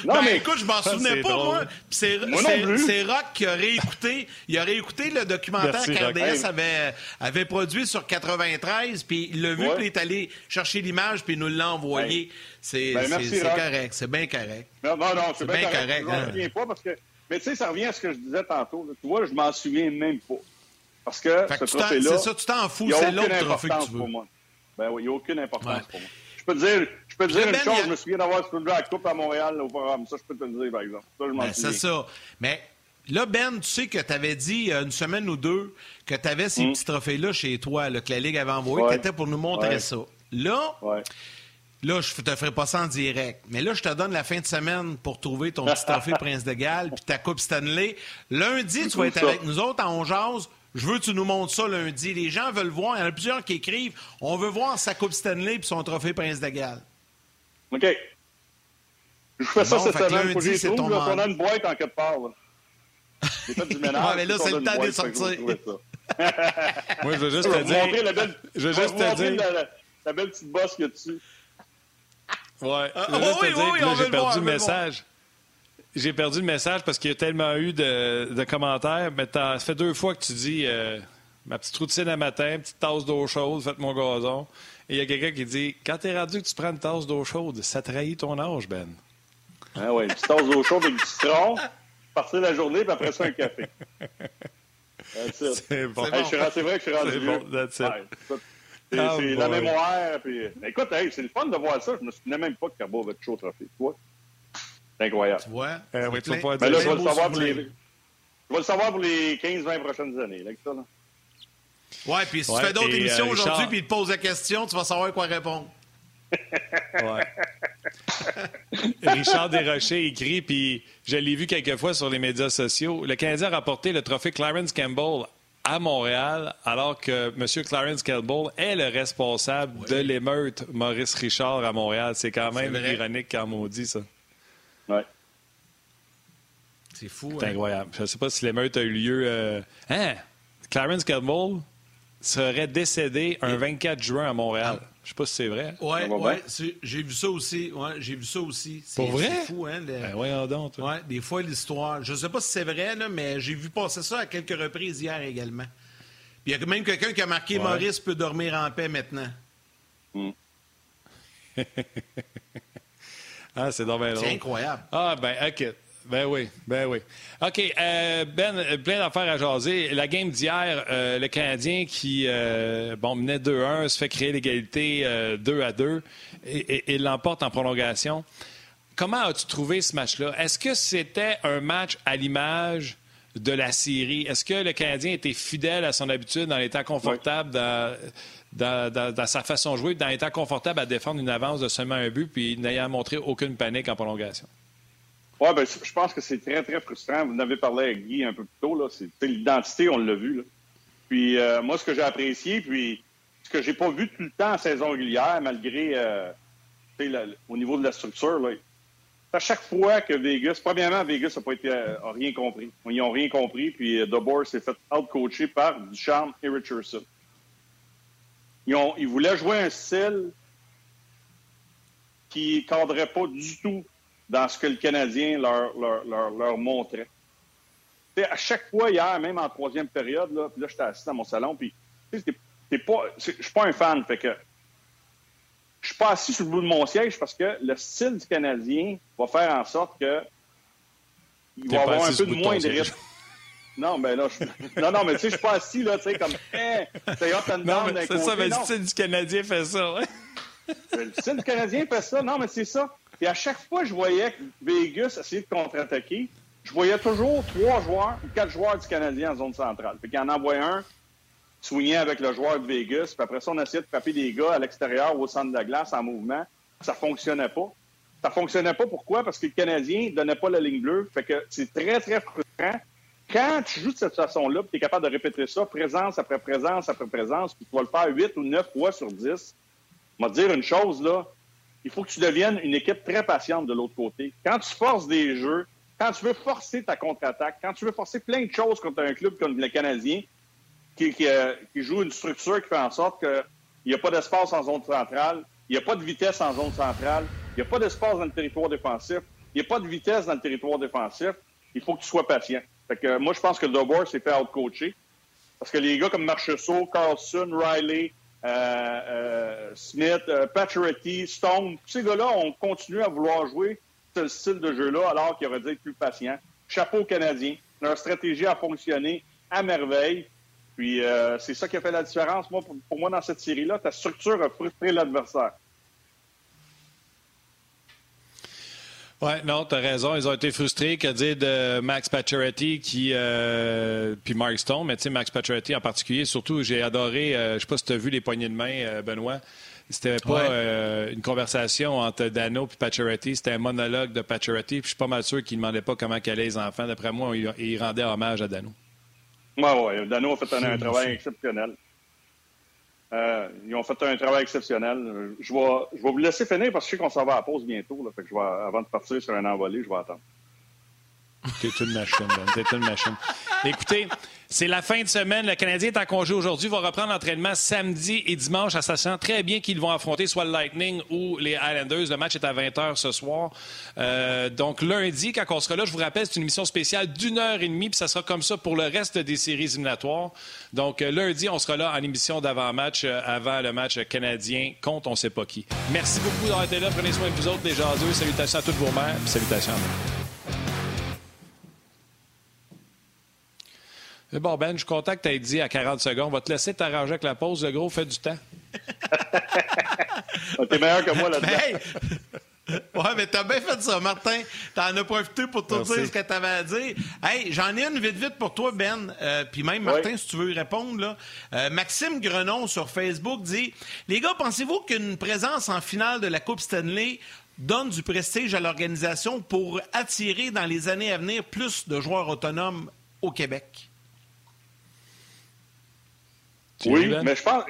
Non, ben, mais écoute, je m'en souvenais pas, moi. C'est Rock qui a réécouté, il a réécouté le documentaire qu'RDS avait, avait produit sur 93, puis il l'a vu, puis il est allé chercher l'image, puis il nous l'a envoyé. C'est ben, correct, c'est bien correct. Non, non, non c'est bien correct. correct. Je m'en hein. souviens pas parce que. Mais tu sais, ça revient à ce que je disais tantôt. Tu vois, je m'en souviens même pas. Parce que ce trophée-là. C'est ça, tu t'en fous, c'est l'autre trophée que tu veux. Pour moi. Ben oui, il n'y a aucune importance pour moi. Je peux te dire, je peux te dire une chose, je me souviens d'avoir soulevé la coupe à Montréal au programme. Ça, je peux te le dire, par exemple. Ça, je m'en ben, C'est ça. Mais là, Ben, tu sais que tu avais dit une semaine ou deux que tu avais ces hmm. petits trophées-là chez toi, que la Ligue avait envoyé, tu étais pour nous montrer ça. Là, Là, je te ferai pas ça en direct. Mais là, je te donne la fin de semaine pour trouver ton petit trophée Prince de Galles puis ta Coupe Stanley. Lundi, tu vas être avec nous autres en jase. Je veux que tu nous montres ça lundi. Les gens veulent voir. Il y en a plusieurs qui écrivent. On veut voir sa Coupe Stanley et son trophée Prince de Galles. OK. Je fais ça cette semaine. Lundi, c'est ton On a une boîte en quelque part. J'ai fait du ménage. ouais, mais là, c'est le temps de sortir. Moi, je veux juste te dire. Je veux juste te dire. La, la, belle petite bosse qu'il y a dessus. Ouais. Je veux juste te dire que j'ai perdu le message. J'ai perdu le message parce qu'il y a tellement eu de, commentaires, mais ça fait deux fois que tu dis euh, ma petite routine à matin, petite tasse d'eau chaude, faites mon gazon. Et il y a quelqu'un qui dit Quand t'es rendu que tu prends une tasse d'eau chaude, ça trahit ton âge, Ben. Ah oui, une petite tasse d'eau chaude avec du citron, partir la journée, puis après ça, un café. C'est bon. C'est vrai que je suis rendu. C'est bon, that's it. C'est ah, la mémoire. Puis... Écoute, c'est le fun de voir ça. Je me souvenais même pas que Cabo avait chaud trophée. Toi? C'est incroyable. Tu vois? Euh, oui, tu vas pas ben là, je vais, le savoir pour les... je vais le savoir pour les 15-20 prochaines années. Là, ça, là. Ouais, puis si tu fais d'autres euh, émissions aujourd'hui puis il te pose la question, tu vas savoir quoi répondre. ouais. Richard Desrochers écrit, puis je l'ai vu quelques fois sur les médias sociaux. Le Canadien a rapporté le trophée Clarence Campbell à Montréal, alors que M. Clarence Campbell est le responsable de l'émeute Maurice Richard à Montréal. C'est quand même ironique quand on dit ça. Oui. C'est fou. C'est hein? incroyable. Je ne sais pas si l'émeute a eu lieu. Euh, hein? Clarence Campbell serait décédé un 24 juin à Montréal. Je ne sais pas si c'est vrai. Oui, ouais, j'ai vu ça aussi. Ouais, j'ai vu ça aussi. Pour vrai? C'est fou, hein? le- Ben, voyons donc. toi. Ouais, des fois, l'histoire. Je ne sais pas si c'est vrai, là, mais j'ai vu passer ça à quelques reprises hier également. Puis il y a même quelqu'un qui a marqué Ouais. Maurice peut dormir en paix maintenant. Ah, c'est C'est incroyable. Ah, ben, OK. Ben oui, ben oui. OK, euh, Ben, euh, plein d'affaires à jaser. La game d'hier, euh, le Canadien qui, euh, bon, menait 2-1, se fait créer l'égalité euh, 2 à 2 et, et- et l'emporte en prolongation. Comment as-tu trouvé ce match-là? Est-ce que c'était un match à l'image de la série? Est-ce que le Canadien était fidèle à son habitude en étant confortable dans, dans- dans- dans sa façon de jouer, dans étant confortable à défendre une avance de seulement un but, puis n'ayant montré aucune panique en prolongation? Oui, ben, je pense que c'est très, très frustrant. Vous en avez parlé avec Guy un peu plus tôt. C'est, l'identité, on l'a vu. Là. Puis euh, moi, ce que j'ai apprécié, puis ce que j'ai pas vu tout le temps en saison régulière, malgré euh, au niveau de la structure, là, à chaque fois que Vegas, premièrement, Vegas n'a pas été euh, a rien compris. Ils n'ont rien compris, puis euh, DeBoer s'est fait out-coacher par Ducharme et Richardson. Ils, ont, ils voulaient jouer un style qui ne cadrait pas du tout dans ce que le Canadien leur, leur, leur, leur montrait. Tu sais, à chaque fois, hier, même en troisième période, là, puis là, j'étais assis dans mon salon, puis t'es pas, je suis pas un fan, fait que je suis pas assis sur le bout de mon siège parce que le style du Canadien va faire en sorte que il va avoir un peu de moins de rythme. Non, mais là, je... non, non, mais tu sais, je suis pas assis, là, tu sais, comme, hein, c'est up and Non, down mais d'un c'est ça, mais le style du Canadien fait ça, ouais. Le style canadien fait ça. Non, mais c'est ça. Et à chaque fois que je voyais que Vegas essayer de contre-attaquer, je voyais toujours trois joueurs ou quatre joueurs du Canadien en zone centrale. Fait qu'il en envoyait un, soigné avec le joueur de Vegas, puis après ça, on essayait de frapper des gars à l'extérieur ou au centre de la glace en mouvement. Ça fonctionnait pas. Ça fonctionnait pas. Pourquoi? Parce que le Canadien donnait pas la ligne bleue. Fait que c'est très, très frustrant. Quand tu joues de cette façon-là, tu es capable de répéter ça, présence après présence après présence, puis tu vas le faire 8 ou 9 fois sur 10, on va te dire une chose, là. Il faut que tu deviennes une équipe très patiente de l'autre côté. Quand tu forces des jeux, quand tu veux forcer ta contre-attaque, quand tu veux forcer plein de choses contre un club comme le Canadien, qui, euh, joue une structure qui fait en sorte qu'il n'y a pas d'espace en zone centrale, il n'y a pas de vitesse en zone centrale, il n'y a pas d'espace dans le territoire défensif, il n'y a pas de vitesse dans le territoire défensif, il faut que tu sois patient. Fait que, euh, moi, je pense que Dobor s'est fait out-coacher. Parce que les gars comme Marchessault, Carlson, Riley, euh, euh, Smith, euh, Pacioretty, Stone, ces gars-là ont continué à vouloir jouer ce style de jeu-là alors qu'ils auraient dû être plus patients. Chapeau aux Canadiens. Leur stratégie a fonctionné à merveille. Puis euh, c'est ça qui a fait la différence. Moi, pour moi, dans cette série-là, ta structure a frustré l'adversaire. Oui, non, tu as raison. Ils ont été frustrés. Que dire de Max Pacioretty qui, euh, puis Mark Stone, mais tu sais, Max Pacioretty en particulier, surtout, j'ai adoré, euh, je sais pas si tu as vu les poignées de main, euh, Benoît. C'était pas Ouais. euh, une conversation entre Dano et Pacioretty, c'était un monologue de Pacioretty. Puis je suis pas mal sûr qu'il demandait pas comment allaient les enfants. D'après moi, il, il rendait hommage à Dano. Oui, oui. Dano a fait un, un travail exceptionnel. Euh, ils ont fait un travail exceptionnel. Je vais, vous laisser finir parce que je sais qu'on s'en va à la pause bientôt. Fait que je vais, avant de partir sur un envolé, je vais attendre. T'es une machine, Ben. T'es une machine. Écoutez, c'est la fin de semaine. Le Canadien est en congé aujourd'hui. va reprendre l'entraînement samedi et dimanche, en sachant très bien qu'ils vont affronter soit le Lightning ou les Islanders. Le match est à 20h ce soir. Euh, donc, lundi, quand on sera là, je vous rappelle, c'est une émission spéciale d'une heure et demie, puis ça sera comme ça pour le reste des séries éliminatoires. Donc, euh, lundi, on sera là en émission d'avant-match, euh, avant le match canadien contre on sait pas qui. Merci beaucoup d'avoir été là. Prenez soin de vous autres, les jaseux. Salutations à toutes vos mères, salutations à vous. C'est bon, Ben, je suis content que tu aies dit à 40 secondes. On va te laisser t'arranger avec la pause. Le gros, fait du temps. T'es meilleur que moi là-dedans. Hey! Ouais, mais t'as bien fait ça, Martin. T'en as profité pour tout Merci. dire ce que t'avais à dire. Hey, j'en ai une vite vite pour toi, Ben. Euh, Puis même Martin, Oui. si tu veux y répondre, là. Euh, Maxime Grenon sur Facebook dit Les gars, pensez-vous qu'une présence en finale de la Coupe Stanley donne du prestige à l'organisation pour attirer dans les années à venir plus de joueurs autonomes au Québec? Oui, mais je pense.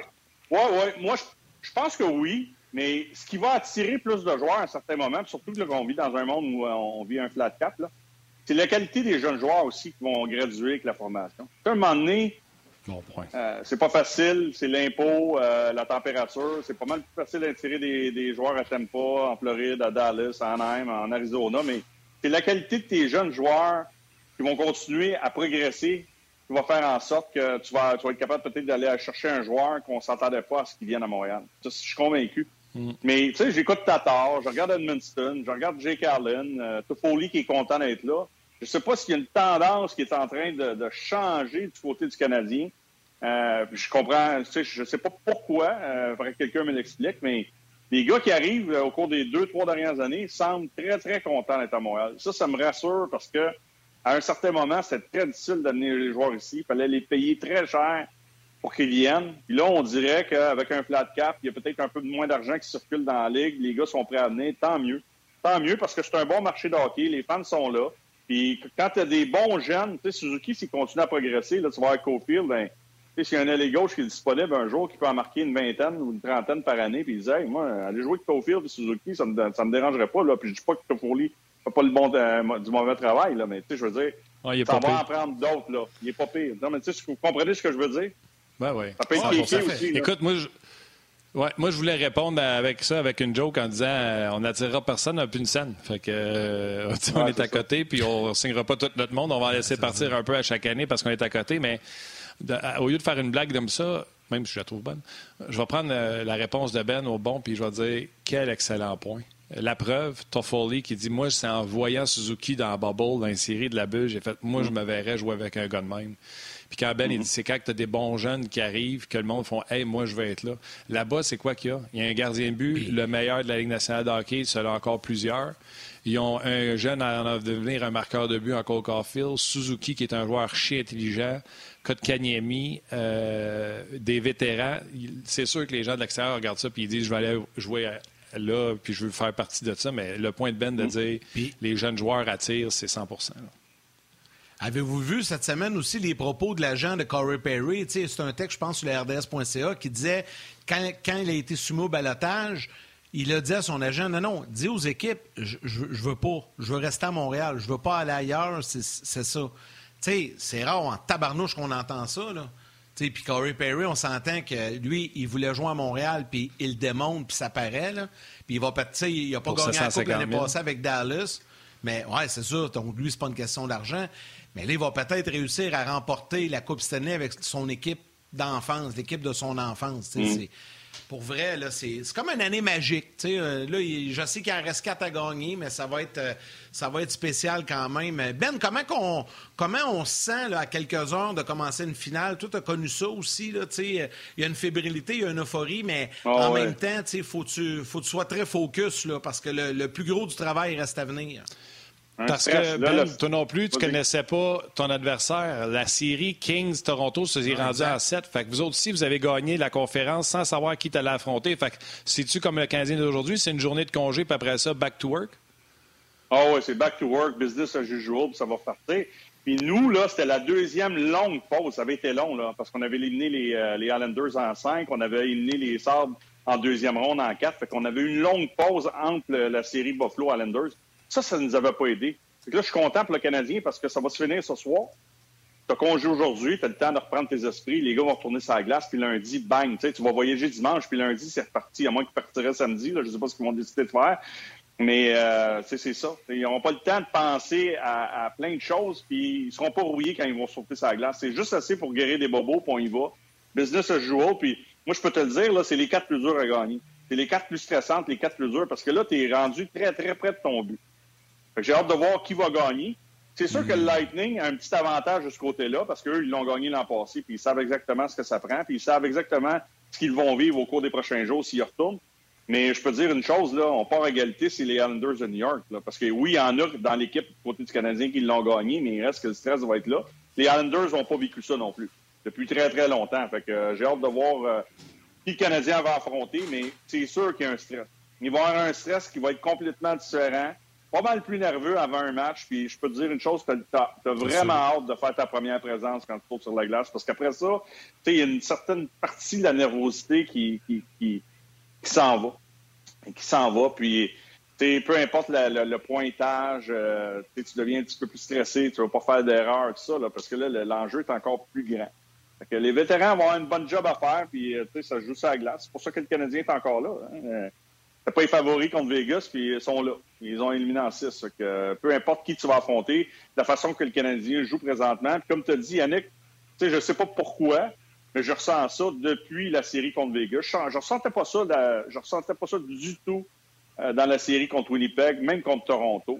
Ouais, ouais. Moi, je, pense que oui. Mais ce qui va attirer plus de joueurs à un certain moment, surtout qu'on vit dans un monde où on vit un flat cap, c'est la qualité des jeunes joueurs aussi qui vont graduer avec la formation. À un moment donné, euh, c'est pas facile, c'est l'impôt, euh, la température. C'est pas mal plus facile d'attirer des, des joueurs à Tampa, en Floride, à Dallas, en Anaheim, en Arizona, mais c'est la qualité de tes jeunes joueurs qui vont continuer à progresser qui va faire en sorte que tu vas, tu vas être capable peut-être d'aller chercher un joueur qu'on s'entendait pas à ce qu'il vienne à Montréal. je suis convaincu. Mm. Mais tu sais, j'écoute Tatar, je regarde Edmundston, je regarde Jake Allen, euh, Toffoli qui est content d'être là. Je sais pas s'il y a une tendance qui est en train de, de changer du côté du Canadien. Euh, je comprends, tu sais, je sais pas pourquoi, euh, que quelqu'un me l'explique, mais les gars qui arrivent euh, au cours des deux, trois dernières années semblent très, très contents d'être à Montréal. Ça, ça me rassure parce que à un certain moment, c'était très difficile d'amener les joueurs ici. Il fallait les payer très cher pour qu'ils viennent. Puis là, on dirait qu'avec un flat cap, il y a peut-être un peu moins d'argent qui circule dans la ligue. Les gars sont prêts à venir. Tant mieux. Tant mieux parce que c'est un bon marché de. Les fans sont là. Puis quand tu as des bons jeunes, tu sais, Suzuki, s'il continue à progresser, là, tu vas à Cofield, ben, s'il y a un ailier gauche qui est disponible un jour, qui peut en marquer une vingtaine ou une trentaine par année, puis il dit, hey, moi, aller jouer avec Cofield et Suzuki, ça me, me dérangerait pas, là. Puis je dis pas que Toffoli pas le bon, euh, du mauvais travail, là, mais tu sais, je veux dire, ça va en prendre d'autres, là. Il est pas pire. Non, mais tu sais, vous comprenez ce que je veux dire? Ben oui. Ça peut être ah, aussi. Écoute, moi, je... Ouais, moi, je voulais répondre avec ça, avec une joke en disant euh, on n'attirera personne à plus une scène. Fait que, euh, on est, à côté, puis on ne signera pas tout notre monde. On va en laisser partir un peu à chaque année parce qu'on est à côté. Mais au lieu de faire une blague comme ça, même si je la trouve bonne, je vais prendre euh, la réponse de Ben au bon, puis je vais dire quel excellent point. La preuve, Toffoli qui dit Moi, c'est en voyant Suzuki dans Bubble, dans une série de la bulle, j'ai fait Moi, je me verrais jouer avec un gars de même. Puis quand Ben, il dit, c'est quand tu as des bons jeunes qui arrivent, que le monde font, hey, moi, je vais être là. Là-bas, c'est quoi qu'il y a? Il y a un gardien de but, le meilleur de la Ligue nationale de hockey, a encore plusieurs. Ils ont un jeune à en devenir un marqueur de but en Cole Caulfield, Suzuki qui est un joueur archi intelligent, Kotkaniemi, euh, des vétérans. C'est sûr que les gens de l'extérieur regardent ça et ils disent je vais aller jouer là puis je veux faire partie de ça. Mais le point de Ben de dire les jeunes joueurs attirent, c'est 100% Avez-vous vu cette semaine aussi les propos de l'agent de Corey Perry? C'est un texte, je pense, sur la RDS.ca qui disait quand, quand il a été soumis au balotage, il a dit à son agent Non, non, dis aux équipes, je, je, veux pas, je veux rester à Montréal, je veux pas aller ailleurs, c'est ça. Tu sais, c'est rare en tabarnouche qu'on entend ça, là. Puis Corey Perry, on s'entend que lui, il voulait jouer à Montréal, puis il le démontre, puis ça paraît. Puis il va sais, il n'a pas gagné la Coupe l'année passée avec Dallas. Mais ouais, c'est sûr, donc lui, c'est pas une question d'argent. Mais là, il va peut-être réussir à remporter la Coupe Stanley avec son équipe d'enfance, l'équipe de son enfance. Mm. Pour vrai, c'est, comme une année magique. Euh, là, je sais qu'il en reste quatre à gagner, mais ça va être, euh, ça va être spécial quand même. Ben, comment, on se sent à quelques heures de commencer une finale? Toi, tu as connu ça aussi. Là, il y a une fébrilité, il y a une euphorie, mais ah en même temps, il faut que tu, faut que tu sois très focus là, parce que le plus gros du travail reste à venir. Parce que, Ben, toi non plus, tu connaissais pas ton adversaire. La série Kings-Toronto se est rendue en 7. Fait que vous autres aussi, vous avez gagné la conférence sans savoir qui t'allais affronter. Fait que, c'est-tu comme le Canadien d'aujourd'hui, c'est une journée de congé, puis après ça, back to work? Ah oh, oui, c'est back to work, business as usual, puis ça va partir. Puis nous, là, c'était la deuxième longue pause. Ça avait été long, là, parce qu'on avait éliminé les, euh, les Islanders en 5, on avait éliminé les Sabres en deuxième ronde en 4. Fait qu'on avait une longue pause entre la série Buffalo-Islanders. Ça, ça ne nous avait pas aidé. Là, je suis content pour le Canadien parce que ça va se finir ce soir. Tu as congé aujourd'hui, tu as le temps de reprendre tes esprits, les gars vont retourner sur la glace, puis lundi, bang, tu vas voyager dimanche, puis lundi, c'est reparti, à moins qu'ils partiraient samedi, là, je ne sais pas ce qu'ils vont décider de faire. Mais euh, c'est ça. Ils n'auront pas le temps de penser à, plein de choses, puis ils seront pas rouillés quand ils vont sauter sur la glace. C'est juste assez pour guérir des bobos, puis on y va. Business as usual, puis moi, je peux te le dire, là, c'est les quatre plus durs à gagner. C'est les quatre plus stressantes, les quatre plus dures, parce que là, tu es rendu très, très près de ton but. J'ai hâte de voir qui va gagner. C'est sûr que le. Lightning a un petit avantage de ce côté-là parce qu'eux, ils l'ont gagné l'an passé, puis ils savent exactement ce que ça prend, puis ils savent exactement ce qu'ils vont vivre au cours des prochains jours s'ils retournent. Mais je peux dire une chose, là, on part à égalité, c'est les Islanders de New York. parce que oui, il y en a dans l'équipe côté du Canadien qui l'ont gagné, mais il reste que le stress va être là. Les Islanders n'ont pas vécu ça non plus, depuis très, très longtemps. Fait que euh, j'ai hâte de voir euh, qui le Canadien va affronter, mais c'est sûr qu'il y a un stress. Il va y avoir un stress qui va être complètement différent pas mal plus nerveux avant un match. Puis je peux te dire une chose, tu as, vraiment hâte de faire ta première présence quand tu sautes sur la glace. Parce qu'après ça, il y a une certaine partie de la nervosité qui, qui, qui, s'en va. Qui s'en va. Puis peu importe le, pointage, euh, tu deviens un petit peu plus stressé, tu ne vas pas faire d'erreur, tout ça, là, parce que là, l'enjeu est encore plus grand. les vétérans vont avoir une bonne job à faire, puis euh, ça joue ça à glace. C'est pour ça que le Canadien est encore là. Hein. Euh, pas les favoris contre Vegas, puis ils sont là. Ils ont éliminé en 6. Que, peu importe qui tu vas affronter, la façon que le Canadien joue présentement. Puis comme tu as dit, Yannick, je ne sais pas pourquoi, mais je ressens ça depuis la série contre Vegas. Je, ne ressentais pas ça, je ressentais pas ça du tout euh, dans la série contre Winnipeg, même contre Toronto.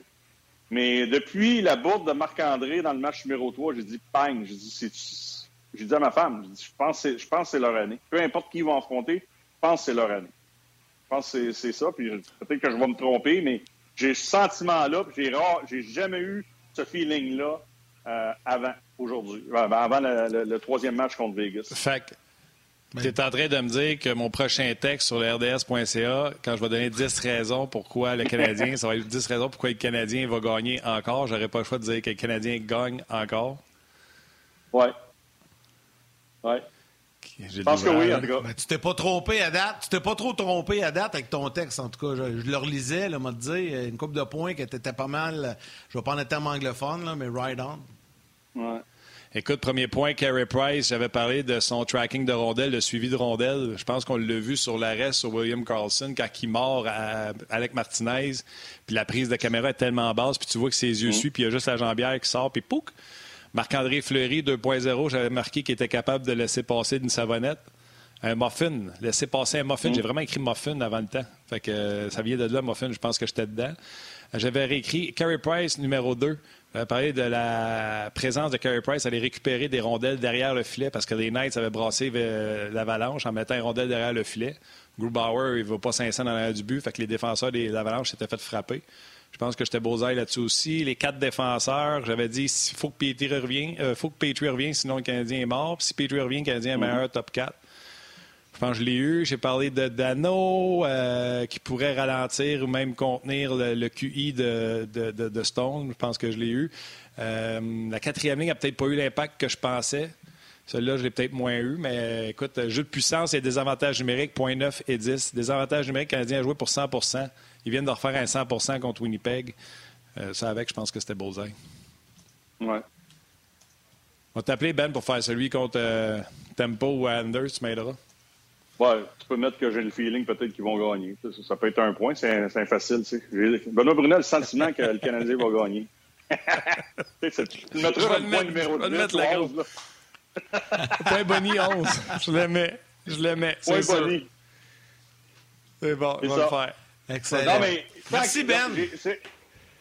Mais depuis la bourde de Marc-André dans le match numéro 3, j'ai dit bang, j'ai dit, j'ai dit à ma femme, je pense que c'est leur année. Peu importe qui ils vont affronter, je pense que c'est leur année. Je pense que c'est ça. Puis peut-être que je vais me tromper, mais j'ai ce sentiment-là. J'ai j'ai jamais eu ce feeling-là euh, avant aujourd'hui, avant le, troisième match contre Vegas. Fait tu es en train de me dire que mon prochain texte sur le RDS.ca, quand je vais donner 10 raisons pourquoi le Canadien, ça va être 10 raisons pourquoi le Canadien va gagner encore, j'aurais pas le choix de dire que le Canadien gagne encore? Ouais. Ouais. Je pense que oui, en tout cas. Ben, tu t'es pas trompé à date. Tu t'es pas trop trompé à date avec ton texte, en tout cas. Je, le relisais, là, m'a dit, une coupe de points qui était pas mal. Je vais pas en être tellement anglophone, là, mais ride on. Ouais. Écoute, premier point, Carey Price, j'avais parlé de son tracking de rondelles, le suivi de rondelles. Je pense qu'on l'a vu sur l'arrêt sur William Carlson quand il mord à Alec Martinez. Puis la prise de caméra est tellement basse, puis tu vois que ses yeux mm. suivent, puis il y a juste la jambière qui sort, puis pouc! Marc-André Fleury, 2.0, j'avais marqué qu'il était capable de laisser passer d'une savonnette. Un muffin, laisser passer un muffin. J'ai mm. vraiment écrit muffin avant le temps. Fait que euh, ça vient de là, muffin, je pense que j'étais dedans. J'avais réécrit Carey Price, numéro 2. J'avais parlé de la présence de Carey Price, aller récupérer des rondelles derrière le filet parce que les Knights avaient brassé l'avalanche en mettant une rondelle derrière le filet. Grubauer, il ne va pas 500 dans l'air du but, fait que les défenseurs des avalanches s'étaient fait frapper. Je pense que j'étais beau là-dessus aussi. Les quatre défenseurs, j'avais dit il faut que Petrie revienne, euh, faut que Petrie revienne, sinon le Canadien est mort. Puis si Petrie revient, le Canadien est meilleur top 4. Je pense que je l'ai eu. J'ai parlé de Dano, euh, qui pourrait ralentir ou même contenir le, QI de, de, Stone. Je pense que je l'ai eu. Euh, la quatrième ligne n'a peut-être pas eu l'impact que je pensais. Celui-là, je l'ai peut-être moins eu, mais écoute, jeu de puissance et des avantages numériques, 0.9 et 10. Des avantages numériques, le Canadien a joué pour 100 Ils viennent de refaire un 100% contre Winnipeg. Euh, ça avec, je pense que c'était Bullseye. Ouais. On va t'appeler, Ben, pour faire celui contre Tempo ou Anders, tu m'aideras. Ouais, tu peux mettre que j'ai le feeling peut-être qu'ils vont gagner. Ça, peut être un point, c'est facile. Tu sais. Benoît Brunel, le sentiment que le Canadien va gagner. tu le mettras le point numéro 2. mettre la grosse. Point Bonnie 11. Je le mets. Je le mets. Point Bonnie. C'est bon, on va le faire. Excellent. Non, mais, Merci, Ben.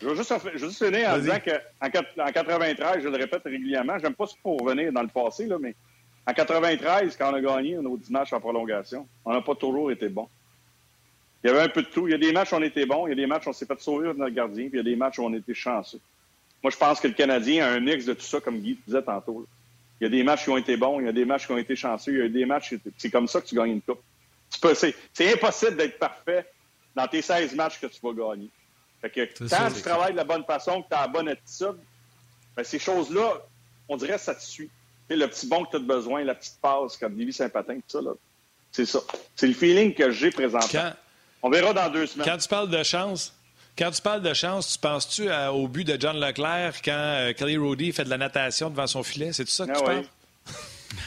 Je veux juste, je veux juste finir en disant qu'en en 93, je le répète régulièrement, j'aime pas ce pour revenir dans le passé, là, mais en 93, quand on a gagné nos 10 matchs en prolongation, on n'a pas toujours été bon. Il y avait un peu de tout. Il y a des matchs où on était bon, il y a des matchs où on s'est fait sauver de notre gardien, puis il y a des matchs où on était chanceux. Moi, je pense que le Canadien a un mix de tout ça, comme Guy disait tantôt. Il y a des matchs qui ont été bons, il y a des matchs qui ont été chanceux, il y a des matchs, c'est comme ça que tu gagnes une coupe. C'est impossible d'être parfait dans tes 16 matchs que tu vas gagner. Fait que quand tu travailles de la bonne façon, que tu as la bonne attitude, ben, ces choses-là, on dirait que ça te suit le petit bon que tu as besoin, la petite passe comme Davy Saint-Patin, tout ça, là. C'est ça. C'est le feeling que j'ai présentement. On verra dans deux semaines. Quand tu parles de chance, quand tu parles de chance, tu penses-tu au but de John Leclerc quand euh, Kelly Roddy fait de la natation devant son filet? C'est tout ça que ah tu parles?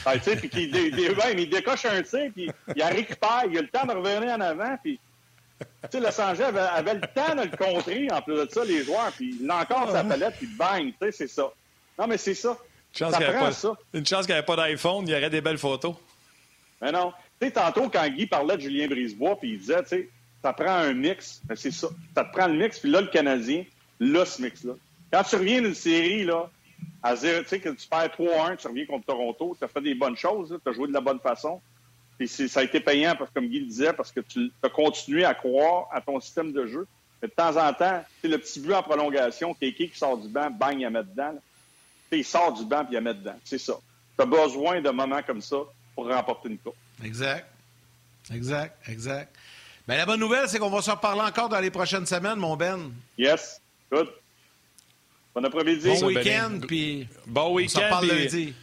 ah, tu sais, puis il, il, décoche un tir, puis il récupère, il a le temps de revenir en avant, puis tu sais, Los Angeles avait, avait, le temps de le contrer, en plus de ça, les joueurs, puis il a encore sa palette, puis bang, tu sais, c'est ça. Non, mais c'est ça. Une chance qu'il n'y avait pas d'iPhone, il y aurait des belles photos. Mais non. Tu sais, tantôt, quand Guy parlait de Julien Brisebois, puis il disait, tu sais, ça prend un mix. Ben, c'est ça. Ça te prend le mix, puis là, le Canadien, là, ce mix-là. Quand tu reviens d'une série, là, à zéro, tu sais, que tu perds 3-1, tu reviens contre Toronto, tu as fait des bonnes choses, tu as joué de la bonne façon. Puis ça a été payant, parce, comme Guy le disait, parce que tu as continué à croire à ton système de jeu. Mais de temps en temps, c'est le petit but en prolongation, Kéké qui sort du banc, bang, il a mettre dedans il sort du banc et il met dedans. C'est ça. Tu as besoin de moments comme ça pour remporter une coupe. Exact. Exact, exact. Mais la bonne nouvelle, c'est qu'on va se reparler encore dans les prochaines semaines, mon Ben. Yes. Good. Bon après-midi. Bon week-end, puis. Bon week-end. On s'en parle lundi.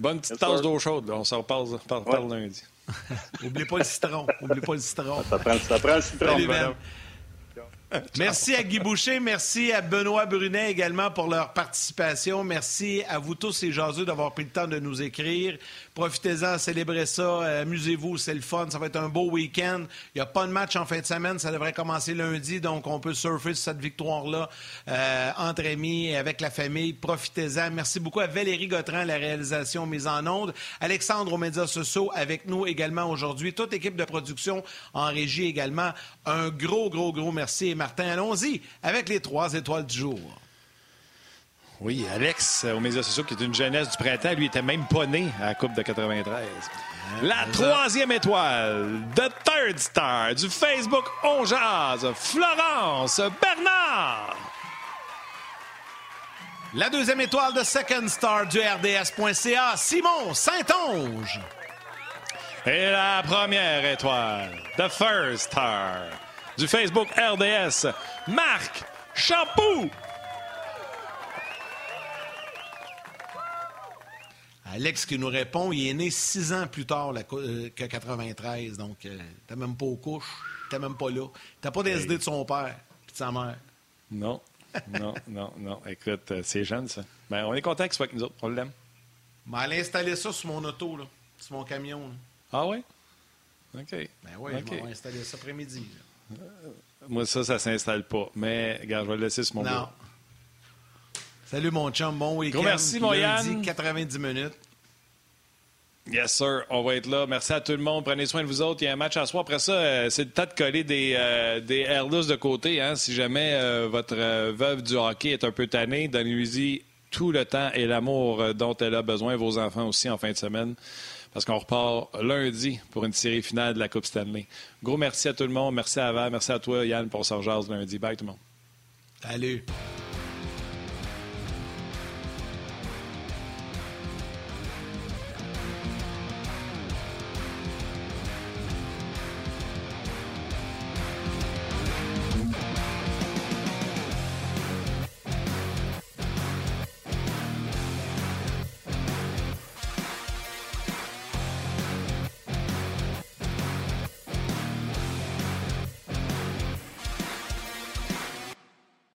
Bonne petite tasse d'eau chaude. On s'en parle, parle, lundi. Oublie pas le citron. Oublie pas le citron. Ça prend, ça prend le citron. Salut, Merci à Guy Boucher, merci à Benoît Brunet également pour leur participation. Merci à vous tous et jaseux d'avoir pris le temps de nous écrire. Profitez-en, célébrez ça, amusez-vous, c'est le fun, ça va être un beau week-end. Il n'y a pas de match en fin de semaine, ça devrait commencer lundi, donc on peut surfer sur cette victoire-là euh, entre amis et avec la famille. Profitez-en. Merci beaucoup à Valérie Gautran, la réalisation mise en onde. Alexandre aux médias sociaux avec nous également aujourd'hui. Toute équipe de production en régie également. Un gros, gros, gros merci. Martin, allons-y avec les trois étoiles du jour. Oui, Alex, aux médias sociaux, qui est une jeunesse du printemps, lui était même pas né à la Coupe de 93. La troisième étoile, The Third Star du Facebook On Florence Bernard. La deuxième étoile de Second Star du RDS.ca, Simon Saint-Onge. Et la première étoile, The First Star du Facebook RDS, Marc Champoux. Alex qui nous répond, il est né six ans plus tard euh, que 93, donc euh, t'es même pas aux couches, t'es même pas là. T'as pas des idées de son père et de sa mère. Non, non, non, non. Écoute, euh, c'est jeune, ça. Ben, on est content qu'il soit avec nous autres. On l'aime. Mais allez installer ça sur mon auto, là, sur mon camion. Ah oui? OK. Ben oui, okay. je vais installer ça après-midi. Moi, ça, ça s'installe pas. Mais, regarde, je vais le laisser sur mon Non. Salut, mon chum. Bon week-end. merci, mon Yann. 90 minutes. Yes, sir. On va être là. Merci à tout le monde. Prenez soin de vous autres. Il y a un match à soir. Après ça, euh, c'est le temps de coller des, euh, des de côté. Hein. Si jamais euh, votre veuve du hockey est un peu tannée, donnez-lui tout le temps et l'amour dont elle a besoin. Vos enfants aussi en fin de semaine. Parce qu'on repart lundi pour une série finale de la Coupe Stanley. Gros merci à tout le monde. Merci à Val. Merci à toi, Yann, pour ce lundi. Bye, tout le monde. Salut.